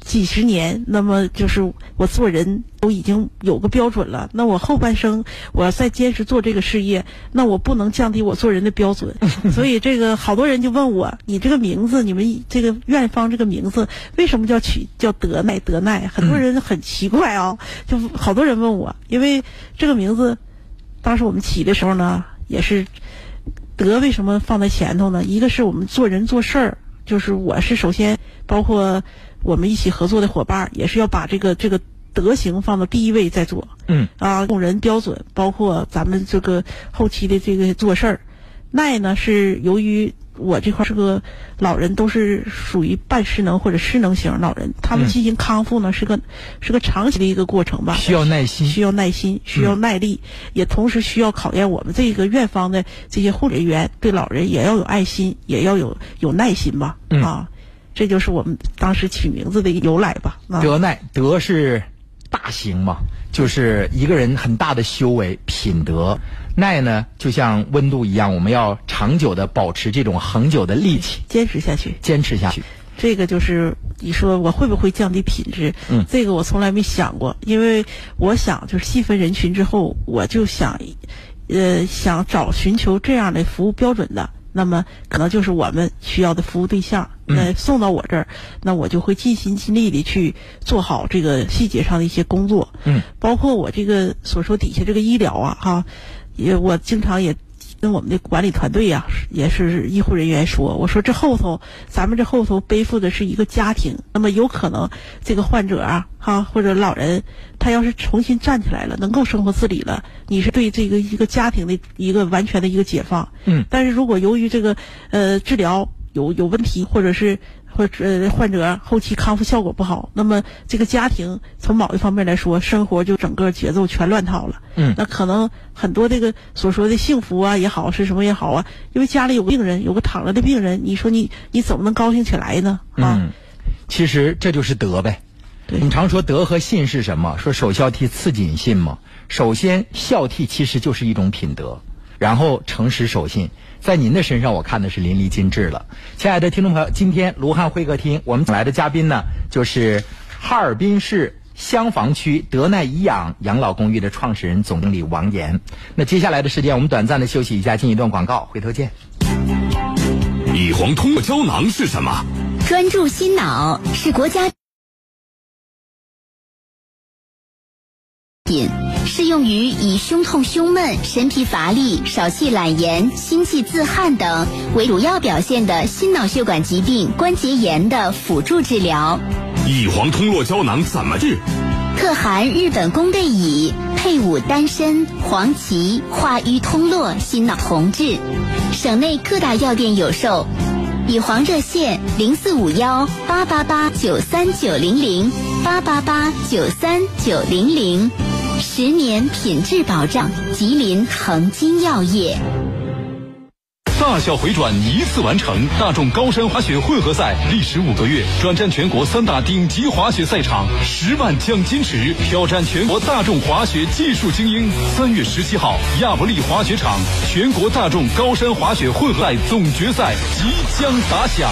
几十年，那么就是我做人都已经有个标准了。那我后半生我要再坚持做这个事业，那我不能降低我做人的标准。所以这个好多人就问我，你这个名字，你们这个院方这个名字为什么叫取叫德奈德奈？很多人很奇怪啊，就好多人问我，因为这个名字当时我们起的时候呢，也是德为什么放在前头呢？一个是我们做人做事儿，就是我是首先包括。我们一起合作的伙伴也是要把这个这个德行放到第一位再做。嗯。啊，用人标准，包括咱们这个后期的这个做事儿。耐呢是由于我这块是个老人，都是属于半失能或者失能型老人，他们进行康复呢是个是个长期的一个过程吧。需要耐心，需要耐心，需要耐力，也同时需要考验我们这个院方的这些护理人员对老人也要有爱心，也要有有耐心吧。啊。这就是我们当时取名字的一个由来吧。德耐，德是大行嘛，就是一个人很大的修为品德。耐呢，就像温度一样，我们要长久的保持这种恒久的力气，坚持下去，坚持下去。这个就是你说我会不会降低品质？嗯，这个我从来没想过，因为我想就是细分人群之后，我就想，呃，想找寻求这样的服务标准的，那么可能就是我们需要的服务对象。那送到我这儿，那我就会尽心尽力的去做好这个细节上的一些工作。嗯，包括我这个所说底下这个医疗啊，哈，也我经常也。跟我们的管理团队呀，也是医护人员说，我说这后头，咱们这后头背负的是一个家庭，那么有可能这个患者啊，哈或者老人，他要是重新站起来了，能够生活自理了，你是对这个一个家庭的一个完全的一个解放。嗯，但是如果由于这个呃治疗有有问题，或者是。或者呃患者后期康复效果不好，那么这个家庭从某一方面来说，生活就整个节奏全乱套了。嗯，那可能很多这个所说的幸福啊也好，是什么也好啊，因为家里有个病人，有个躺着的病人，你说你你怎么能高兴起来呢？啊，其实这就是德呗。对，我们常说德和信是什么？说首孝悌，次谨信嘛。首先孝悌其实就是一种品德，然后诚实守信。在您的身上，我看的是淋漓尽致了。亲爱的听众朋友，今天卢汉会客厅我们请来的嘉宾呢，就是哈尔滨市香坊区德奈颐养养老公寓的创始人、总经理王岩。那接下来的时间，我们短暂的休息一下，进一段广告，回头见。乙黄通络胶囊是什么？专注心脑是国家品。适用于以胸痛、胸闷、神疲乏力、少气懒言、心悸自汗等为主要表现的心脑血管疾病、关节炎的辅助治疗。乙黄通络胶囊怎么治？特含日本宫贝乙，配伍丹参、黄芪，化瘀通络，心脑同治。省内各大药店有售。乙黄热线零四五幺八八八九三九零零八八八九三九零零。十年品质保障，吉林恒金药业。大小回转一次完成，大众高山滑雪混合赛历时五个月，转战全国三大顶级滑雪赛场，十万奖金池，挑战全国大众滑雪技术精英。三月十七号，亚布力滑雪场全国大众高山滑雪混合赛总决赛即将打响，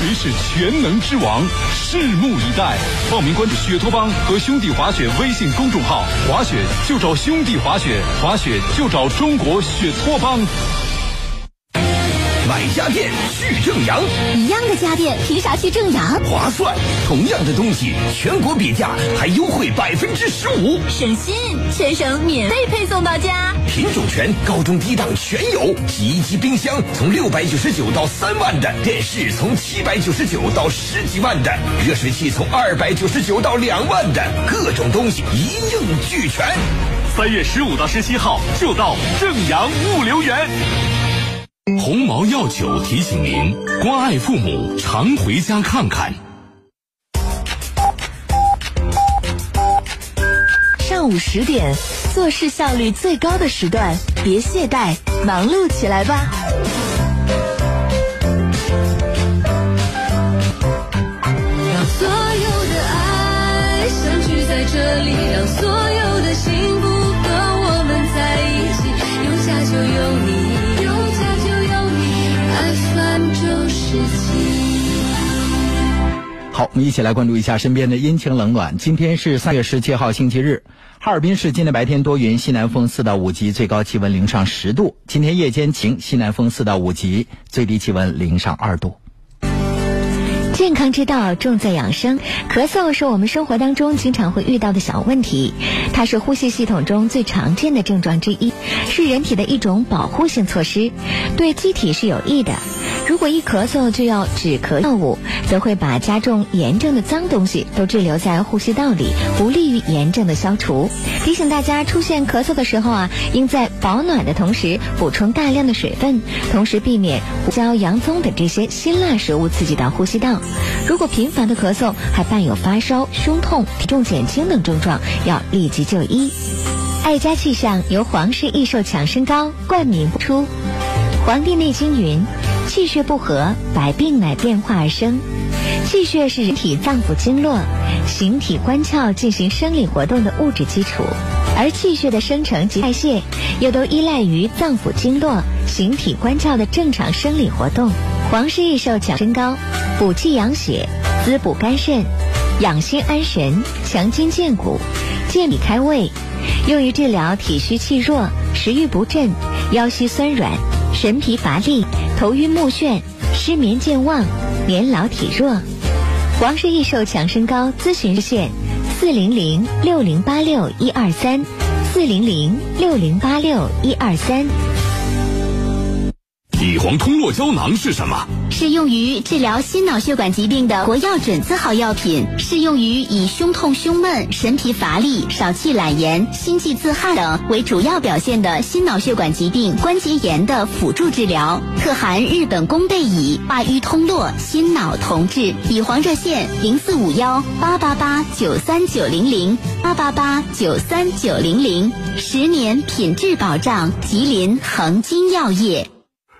谁是全能之王？拭目以待。报名关注雪托帮和兄弟滑雪微信公众号，滑雪就找兄弟滑雪，滑雪就找中国雪托帮。买家电去正阳，一样的家电凭啥去正阳？划算，同样的东西，全国比价还优惠百分之十五，省心，全省免费配送到家。品种全，高中低档全有，洗衣机、冰箱从六百九十九到三万的，电视从七百九十九到十几万的，热水器从二百九十九到两万的，各种东西一应俱全。三月十五到十七号就到正阳物流园。鸿茅药酒提醒您：关爱父母，常回家看看。上午十点，做事效率最高的时段，别懈怠，忙碌起来吧。让所有的爱相聚在这里，让所好，我们一起来关注一下身边的阴晴冷暖。今天是三月十七号，星期日。哈尔滨市今天白天多云，西南风四到五级，最高气温零上十度。今天夜间晴，西南风四到五级，最低气温零上二度。健康之道重在养生，咳嗽是我们生活当中经常会遇到的小问题，它是呼吸系统中最常见的症状之一，是人体的一种保护性措施，对机体是有益的。如果一咳嗽就要止咳药物，则会把加重炎症的脏东西都滞留在呼吸道里，不利于炎症的消除。提醒大家，出现咳嗽的时候啊，应在保暖的同时补充大量的水分，同时避免胡椒、洋葱等这些辛辣食物刺激到呼吸道。如果频繁的咳嗽还伴有发烧、胸痛、体重减轻等症状，要立即就医。爱家气象由皇氏益寿强身膏冠名播出，《黄帝内经》云。气血不和，百病乃变化而生。气血是人体脏腑经络、形体官窍进行生理活动的物质基础，而气血的生成及代谢又都依赖于脏腑经络、形体官窍的正常生理活动。黄氏益寿强身膏，补气养血，滋补肝肾，养心安神，强筋健骨，健脾开胃，用于治疗体虚气弱、食欲不振、腰膝酸软、神疲乏力、头晕目眩、失眠健忘、年老体弱。黄氏益寿强身膏咨询热线：四零零六零八六一二三，四零零六零八六一二三。乙黄通络胶囊是什么？是用于治疗心脑血管疾病的国药准字号药品，适用于以胸痛、胸闷、神疲乏力、少气懒言、心悸自汗等为主要表现的心脑血管疾病关节炎的辅助治疗。特含日本宫贝乙，化瘀通络，心脑同治。乙黄热线零四五幺八八八九三九零零八八八九三九零零，十年品质保障，吉林恒金药业。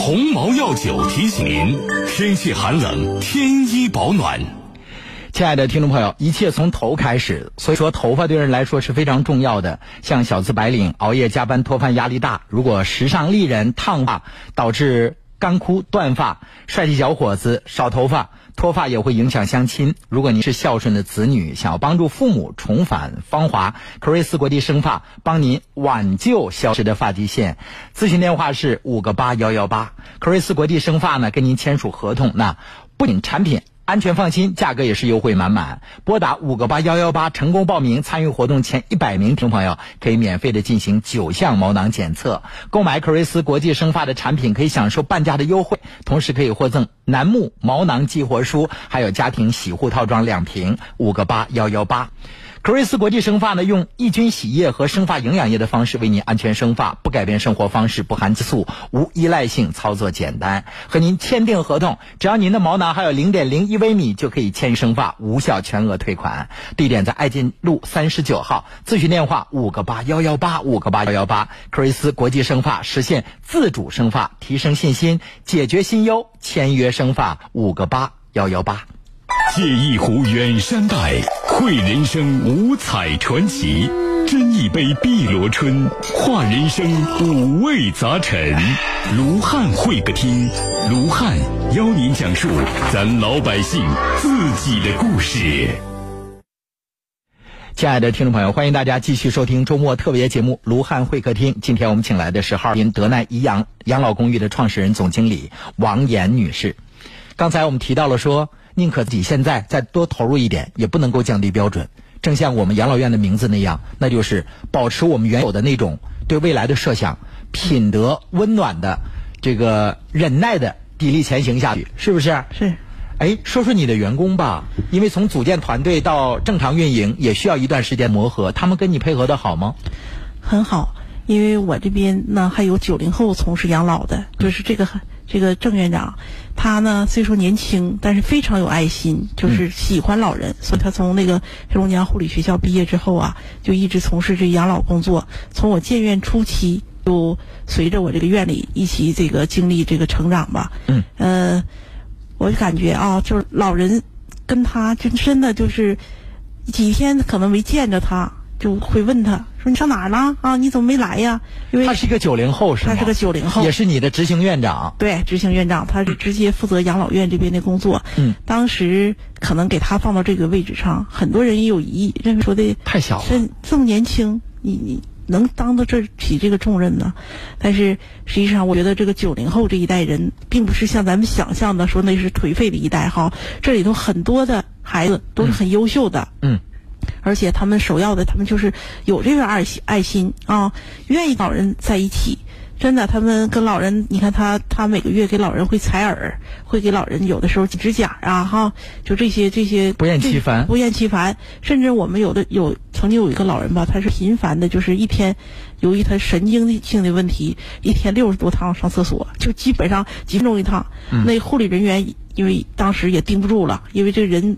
鸿茅药酒提醒您：天气寒冷，添衣保暖。亲爱的听众朋友，一切从头开始，所以说头发对人来说是非常重要的。像小资白领熬夜加班脱发压力大，如果时尚丽人烫发导致干枯断发，帅气小伙子少头发。脱发也会影响相亲。如果您是孝顺的子女，想要帮助父母重返芳华，科瑞斯国际生发帮您挽救消失的发际线。咨询电话是五个八幺幺八。科瑞斯国际生发呢，跟您签署合同，那不仅产品。安全放心，价格也是优惠满满。拨打五个八幺幺八，成功报名参与活动前一百名听朋友可以免费的进行九项毛囊检测。购买可瑞斯国际生发的产品可以享受半价的优惠，同时可以获赠楠木毛囊激活书，还有家庭洗护套装两瓶。五个八幺幺八。可瑞斯国际生发呢，用抑菌洗液和生发营养液的方式为您安全生发，不改变生活方式，不含激素，无依赖性，操作简单。和您签订合同，只要您的毛囊还有零点零一微米，就可以签生发，无效全额退款。地点在爱进路三十九号，咨询电话五个八幺幺八五个八幺幺八。可瑞斯国际生发实现自主生发，提升信心，解决心忧，签约生发五个八幺幺八。借一壶远山黛，绘人生五彩传奇；斟一杯碧螺春，话人生五味杂陈。卢汉会客厅，卢汉邀您讲述咱老百姓自己的故事。亲爱的听众朋友，欢迎大家继续收听周末特别节目《卢汉会客厅》。今天我们请来的是哈尔滨德奈颐养养老公寓的创始人、总经理王岩女士。刚才我们提到了说。宁可自己现在再多投入一点，也不能够降低标准。正像我们养老院的名字那样，那就是保持我们原有的那种对未来的设想，品德温暖的这个忍耐的砥砺前行下去，是不是？是。哎，说说你的员工吧，因为从组建团队到正常运营也需要一段时间磨合，他们跟你配合的好吗？很好，因为我这边呢还有九零后从事养老的，就是这个这个郑院长。他呢，虽说年轻，但是非常有爱心，就是喜欢老人，所以他从那个黑龙江护理学校毕业之后啊，就一直从事这养老工作。从我建院初期，就随着我这个院里一起这个经历这个成长吧。嗯。呃，我就感觉啊，就是老人跟他就真的就是几天可能没见着他。就会问他说：“你上哪儿了啊？你怎么没来呀？”因为他是一个九零后，是吗？他是个九零后，也是你的执行院长。对，执行院长，他是直接负责养老院这边的工作。嗯，当时可能给他放到这个位置上，很多人也有疑义，认为说的太小了，这么年轻，你你能当得这起这个重任呢？但是实际上，我觉得这个九零后这一代人，并不是像咱们想象的说那是颓废的一代哈。这里头很多的孩子都是很优秀的。嗯。而且他们首要的，他们就是有这个爱心爱心啊，愿意老人在一起，真的，他们跟老人，你看他他每个月给老人会采耳，会给老人有的时候剪指甲啊，哈，就这些这些不厌其烦不厌其烦。甚至我们有的有曾经有一个老人吧，他是频繁的，就是一天，由于他神经性的问题，一天六十多趟上厕所，就基本上几分钟一趟。嗯那护理人员因为当时也盯不住了，因为这人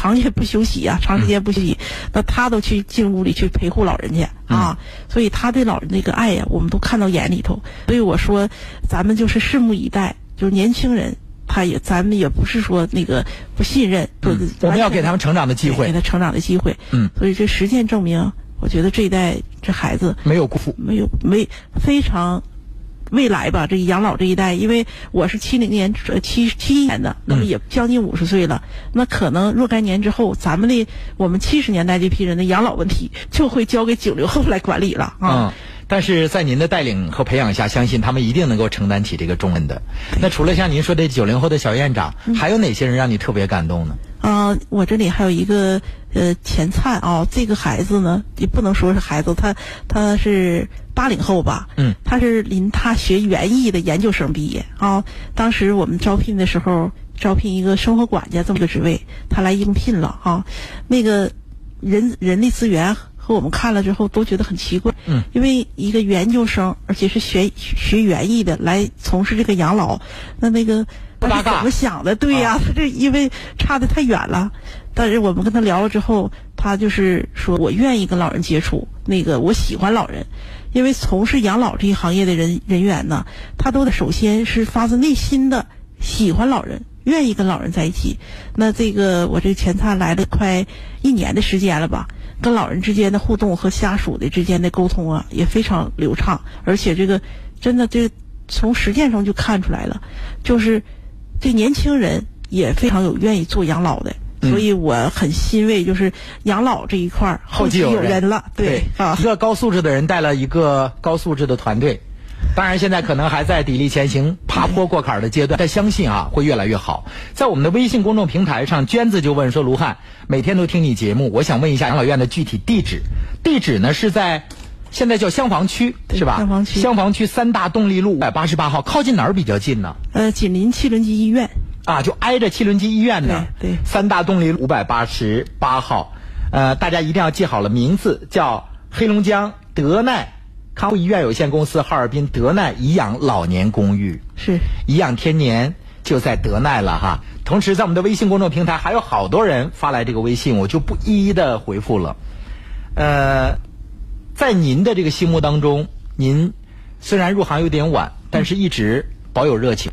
长夜不休息啊，长时间不休息，那他都去进屋里去陪护老人去啊，所以他对老人那个爱呀，我们都看到眼里头。所以我说，咱们就是拭目以待，就是年轻人。他也，咱们也不是说那个不信任，不、我们要给他们成长的机会给他成长的机会。嗯，所以这实践证明，我觉得这一代这孩子没有辜负，没有没非常未来吧，这养老这一代，因为我是七零年呃七七一年的，那么也将近五十岁了，那可能若干年之后，咱们的我们七十年代这批人的养老问题就会交给九零后来管理了啊。嗯，但是在您的带领和培养下，相信他们一定能够承担起这个重任的。那除了像您说的九零后的小院长，还有哪些人让你特别感动呢？啊、我这里还有一个呃钱灿啊、这个孩子呢也不能说是孩子，他他是八零后吧，嗯，他是临他学园艺的研究生毕业啊。当时我们招聘的时候，招聘一个生活管家这么个职位，他来应聘了啊。那个人人力资源和我们看了之后都觉得很奇怪，嗯，因为一个研究生，而且是学学园艺的来从事这个养老，那那个他是怎么想的？对呀、他这因为差的太远了。但是我们跟他聊了之后，他就是说我愿意跟老人接触，那个我喜欢老人，因为从事养老这一行业的人人员呢，他都得首先是发自内心的喜欢老人，愿意跟老人在一起。那这个我这个钱灿来了快一年的时间了吧，跟老人之间的互动和家属的之间的沟通啊，也非常流畅，而且这个真的这从实践中就看出来了，就是这年轻人也非常有愿意做养老的。所以我很欣慰，就是养老这一块儿后继有有人了，对啊，一个高素质的人带了一个高素质的团队。当然，现在可能还在砥砺前行、爬坡过坎儿的阶段，但相信啊会越来越好。在我们的微信公众平台上，娟子就问说：“卢汉，每天都听你节目，我想问一下养老院的具体地址。地址呢是在现在叫香坊区是吧？香坊区区三大动力路五百八十八号，靠近哪儿比较近呢？呃，紧邻七轮机医院。啊，就挨着七轮机医院呢。对对三大动力五百八十八号，呃，大家一定要记好了，名字叫黑龙江德奈康复医院有限公司哈尔滨德奈颐养老年公寓，是颐养天年就在德奈了哈。同时，在我们的微信公众平台还有好多人发来这个微信，我就不一一的回复了。呃，在您的这个心目当中，您虽然入行有点晚，但是一直保有热情。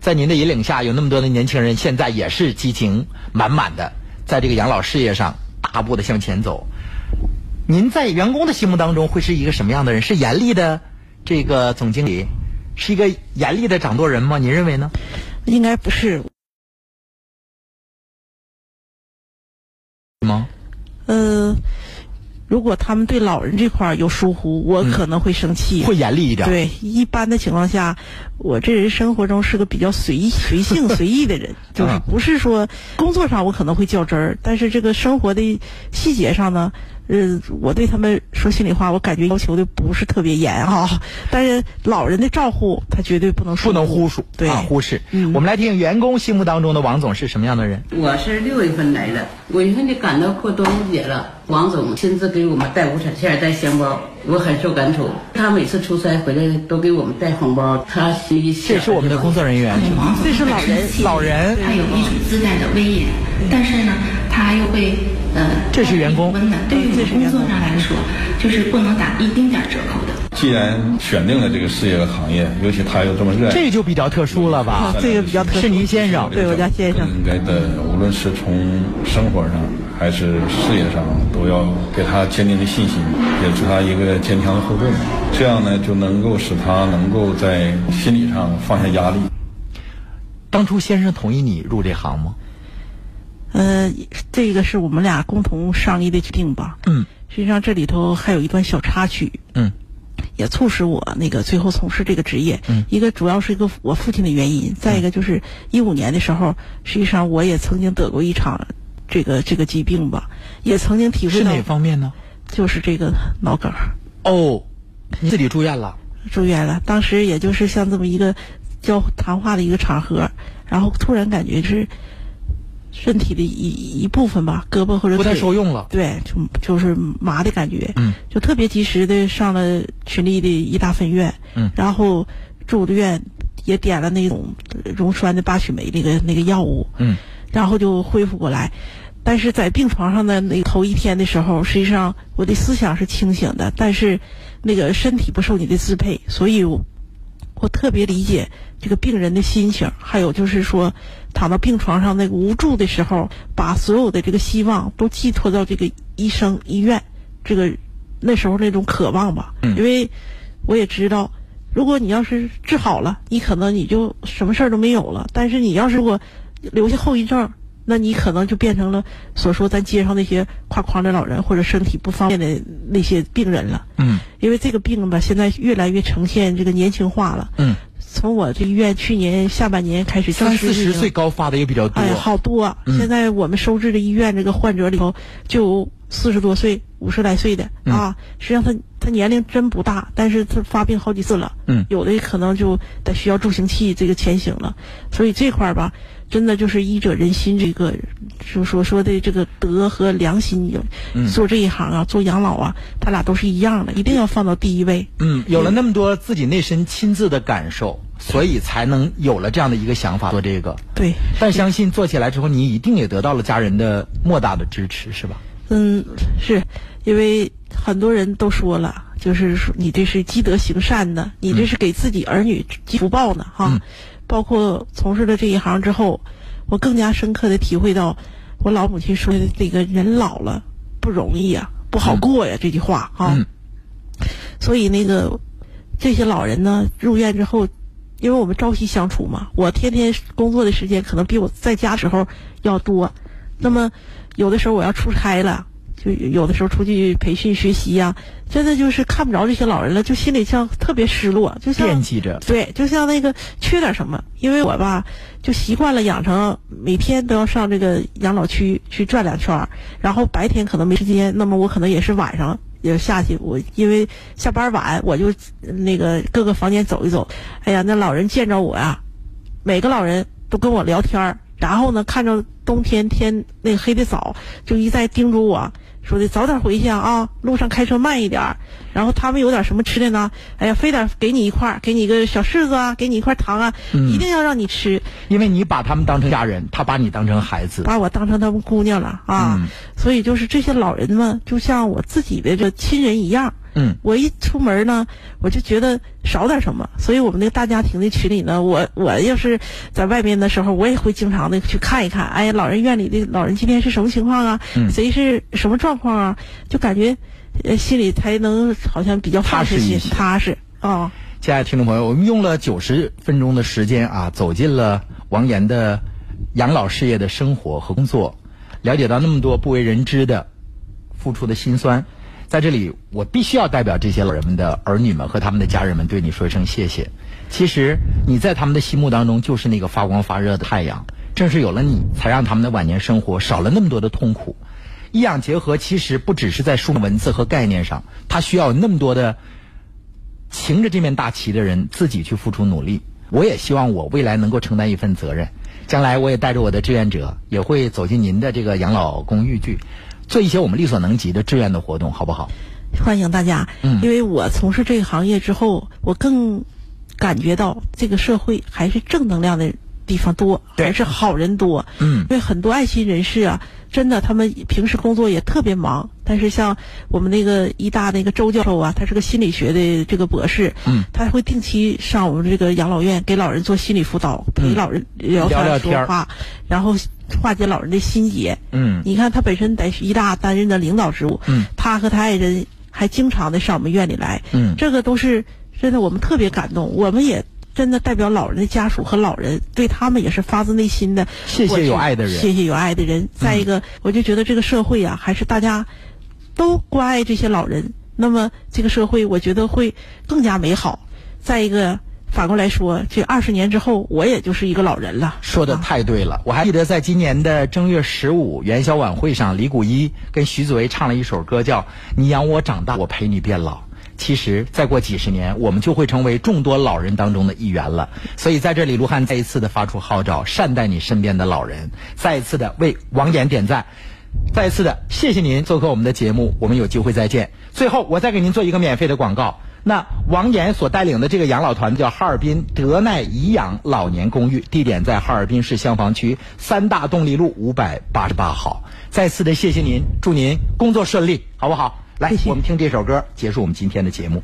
在您的引领下，有那么多的年轻人，现在也是激情满满的，在这个养老事业上大步的向前走。您在员工的心目当中会是一个什么样的人？是严厉的这个总经理，是一个严厉的掌舵人吗？您认为呢？应该不是吗？呃，如果他们对老人这块儿有疏忽，我可能会生气，嗯会严厉一点。对，一般的情况下，我这人生活中是个比较随意、随性、随意的人，就是不是说工作上我可能会较真儿，但是这个生活的细节上呢，呃，我对他们说心里话，我感觉要求的不是特别严哈、但是老人的照顾，他绝对不能不能忽视，对、啊，忽视。我们来听员工心目当中的王总是什么样的人？我是六月份来的，五月份就赶到过端午节了。王总亲自给我们带五彩线、带香包，我很受感触。他每次出差回来都给我们带红包，他心里这是我们的工作人员，这是老人，老人，他有一种自带的威严，但是呢，他又会呃，这是员工温暖。对于我工作上来说，就是不能打一丁点儿折扣的。既然选定了这个事业和行业，尤其他又这么热爱，这就比较特殊了吧？这个比较特殊。是您先生，对我家先生。应该的，无论是从生活上还是事业上，都要给他坚定的信心，给出他一个坚强的后盾。这样呢，就能够使他能够在心理上放下压力。当初先生同意你入这行吗？呃，这个是我们俩共同商议的决定吧。嗯。实际上这里头还有一段小插曲。嗯。也促使我那个最后从事这个职业。嗯。一个主要是一个我父亲的原因，再一个就是一五年的时候，实际上我也曾经得过一场这个这个疾病吧，也曾经体会到。是哪方面呢？就是这个脑梗。哦，你自己住院了？住院了。当时也就是像这么一个交谈话的一个场合，然后突然感觉是身体的一一部分吧，胳膊或者不太腿。受用了。对，就就是麻的感觉，嗯，就特别及时的上了群力的一大分院，嗯，然后住的院也点了那种溶栓的巴曲酶那个那个药物，嗯，然后就恢复过来。但是在病床上的那个头一天的时候，实际上我的思想是清醒的，但是那个身体不受你的支配，所以我我特别理解这个病人的心情。还有就是说，躺到病床上那个无助的时候，把所有的这个希望都寄托到这个医生、医院，这个那时候那种渴望吧。嗯因为我也知道，如果你要是治好了，你可能你就什么事儿都没有了。但是你要是如果留下后遗症，那你可能就变成了所说咱街上那些挎筐的老人或者身体不方便的那些病人了。嗯因为这个病吧，现在越来越呈现这个年轻化了。嗯，从我这医院去年下半年开始，三四十岁高。发的也比较多。哎，好多啊！嗯现在我们收治的医院这个患者里头，就有四十多岁、五十来岁的、嗯啊。实际上他他年龄真不大，但是他发病好几次了。嗯有的可能就得需要助行器这个前行了。所以这块儿吧，真的就是医者仁心这个，就所说的这个德和良心有，嗯做这一行啊，做养老啊，他俩都是一样的，一定要放到第一位。嗯，有了那么多自己内身亲自的感受，所以才能有了这样的一个想法做这个。对，但相信做起来之后，你一定也得到了家人的莫大的支持，是吧？嗯，是因为很多人都说了，就是说你这是积德行善的，你这是给自己儿女积福报呢，哈。包括从事了这一行之后，我更加深刻的体会到，我老母亲说的这个人老了不容易啊，不好过呀、这句话哈。所以那个这些老人呢，入院之后，因为我们朝夕相处嘛，我天天工作的时间可能比我在家时候要多。那么有的时候我要出差了，就有的时候出去培训学习呀、真的就是看不着这些老人了，就心里像特别失落，就像惦记着。对，就像那个缺点什么，因为我吧就习惯了养成每天都要上这个养老区去转两圈儿，然后白天可能没时间，那么我可能也是晚上也下去。我因为下班晚，我就呃那个各个房间走一走。哎呀，那老人见着我呀、每个老人都跟我聊天儿然后呢，看着冬天天那个黑的早，就一再叮嘱我说的早点回去啊啊，路上开车慢一点。然后他们有点什么吃的呢？哎呀，非得给你一块儿，给你一个小柿子啊，给你一块糖啊，嗯一定要让你吃，因为你把他们当成家人，他把你当成孩子。把我当成他们姑娘了啊。嗯所以就是这些老人们，就像我自己的这亲人一样。嗯，我一出门呢，我就觉得少点什么，所以我们那个大家庭的群里呢，我我要是在外面的时候，我也会经常的去看一看，哎，老人院里的老人今天是什么情况啊？嗯谁是什么状况啊？就感觉，呃，心里才能好像比较踏实踏实啊。亲爱的听众朋友，我们用了九十分钟的时间啊，走进了王岩的养老事业的生活和工作，了解到那么多不为人知的付出的辛酸。在这里，我必须要代表这些老人们的儿女们和他们的家人们对你说一声谢谢。其实你在他们的心目当中就是那个发光发热的太阳，正是有了你，才让他们的晚年生活少了那么多的痛苦。医养结合其实不只是在书文字和概念上，它需要那么多的擎着这面大旗的人自己去付出努力。我也希望我未来能够承担一份责任，将来我也带着我的志愿者，也会走进您的这个养老公寓去，做一些我们力所能及的志愿的活动，好不好？欢迎大家，嗯因为我从事这个行业之后，我更感觉到这个社会还是正能量的地方多，还是好人多。嗯。因为很多爱心人士啊，真的他们平时工作也特别忙，但是像我们那个医大那个周教授啊，他是个心理学的这个博士，嗯，他会定期上我们这个养老院给老人做心理辅导，陪老人聊嗯聊聊天儿。天说话，然后化解老人的心结。嗯。你看他本身在医大担任的领导职务，嗯，他和他爱人还经常的上我们院里来，嗯。这个都是真的，我们特别感动，我们也真的代表老人的家属和老人，对他们也是发自内心的谢谢有爱的人嗯谢谢有爱的人。再一个，我就觉得这个社会啊，还是大家都关爱这些老人，那么这个社会我觉得会更加美好。再一个，反过来说，这二十年之后，我也就是一个老人了。说的太对了，我还记得在今年的正月十五元宵晚会上，李谷一跟徐子维唱了一首歌，叫《你养我长大，我陪你变老》。其实再过几十年，我们就会成为众多老人当中的一员了。所以在这里，卢汉再一次的发出号召，善待你身边的老人，再一次的为王岩点赞。再一次的谢谢您做客我们的节目，我们有机会再见。最后，我再给您做一个免费的广告。那王岩所带领的这个养老团叫哈尔滨德奈颐养老年公寓，地点在哈尔滨市香坊区三大动力路五百八十八号。再次的谢谢您，祝您工作顺利，好不好？来，我们听这首歌，结束我们今天的节目。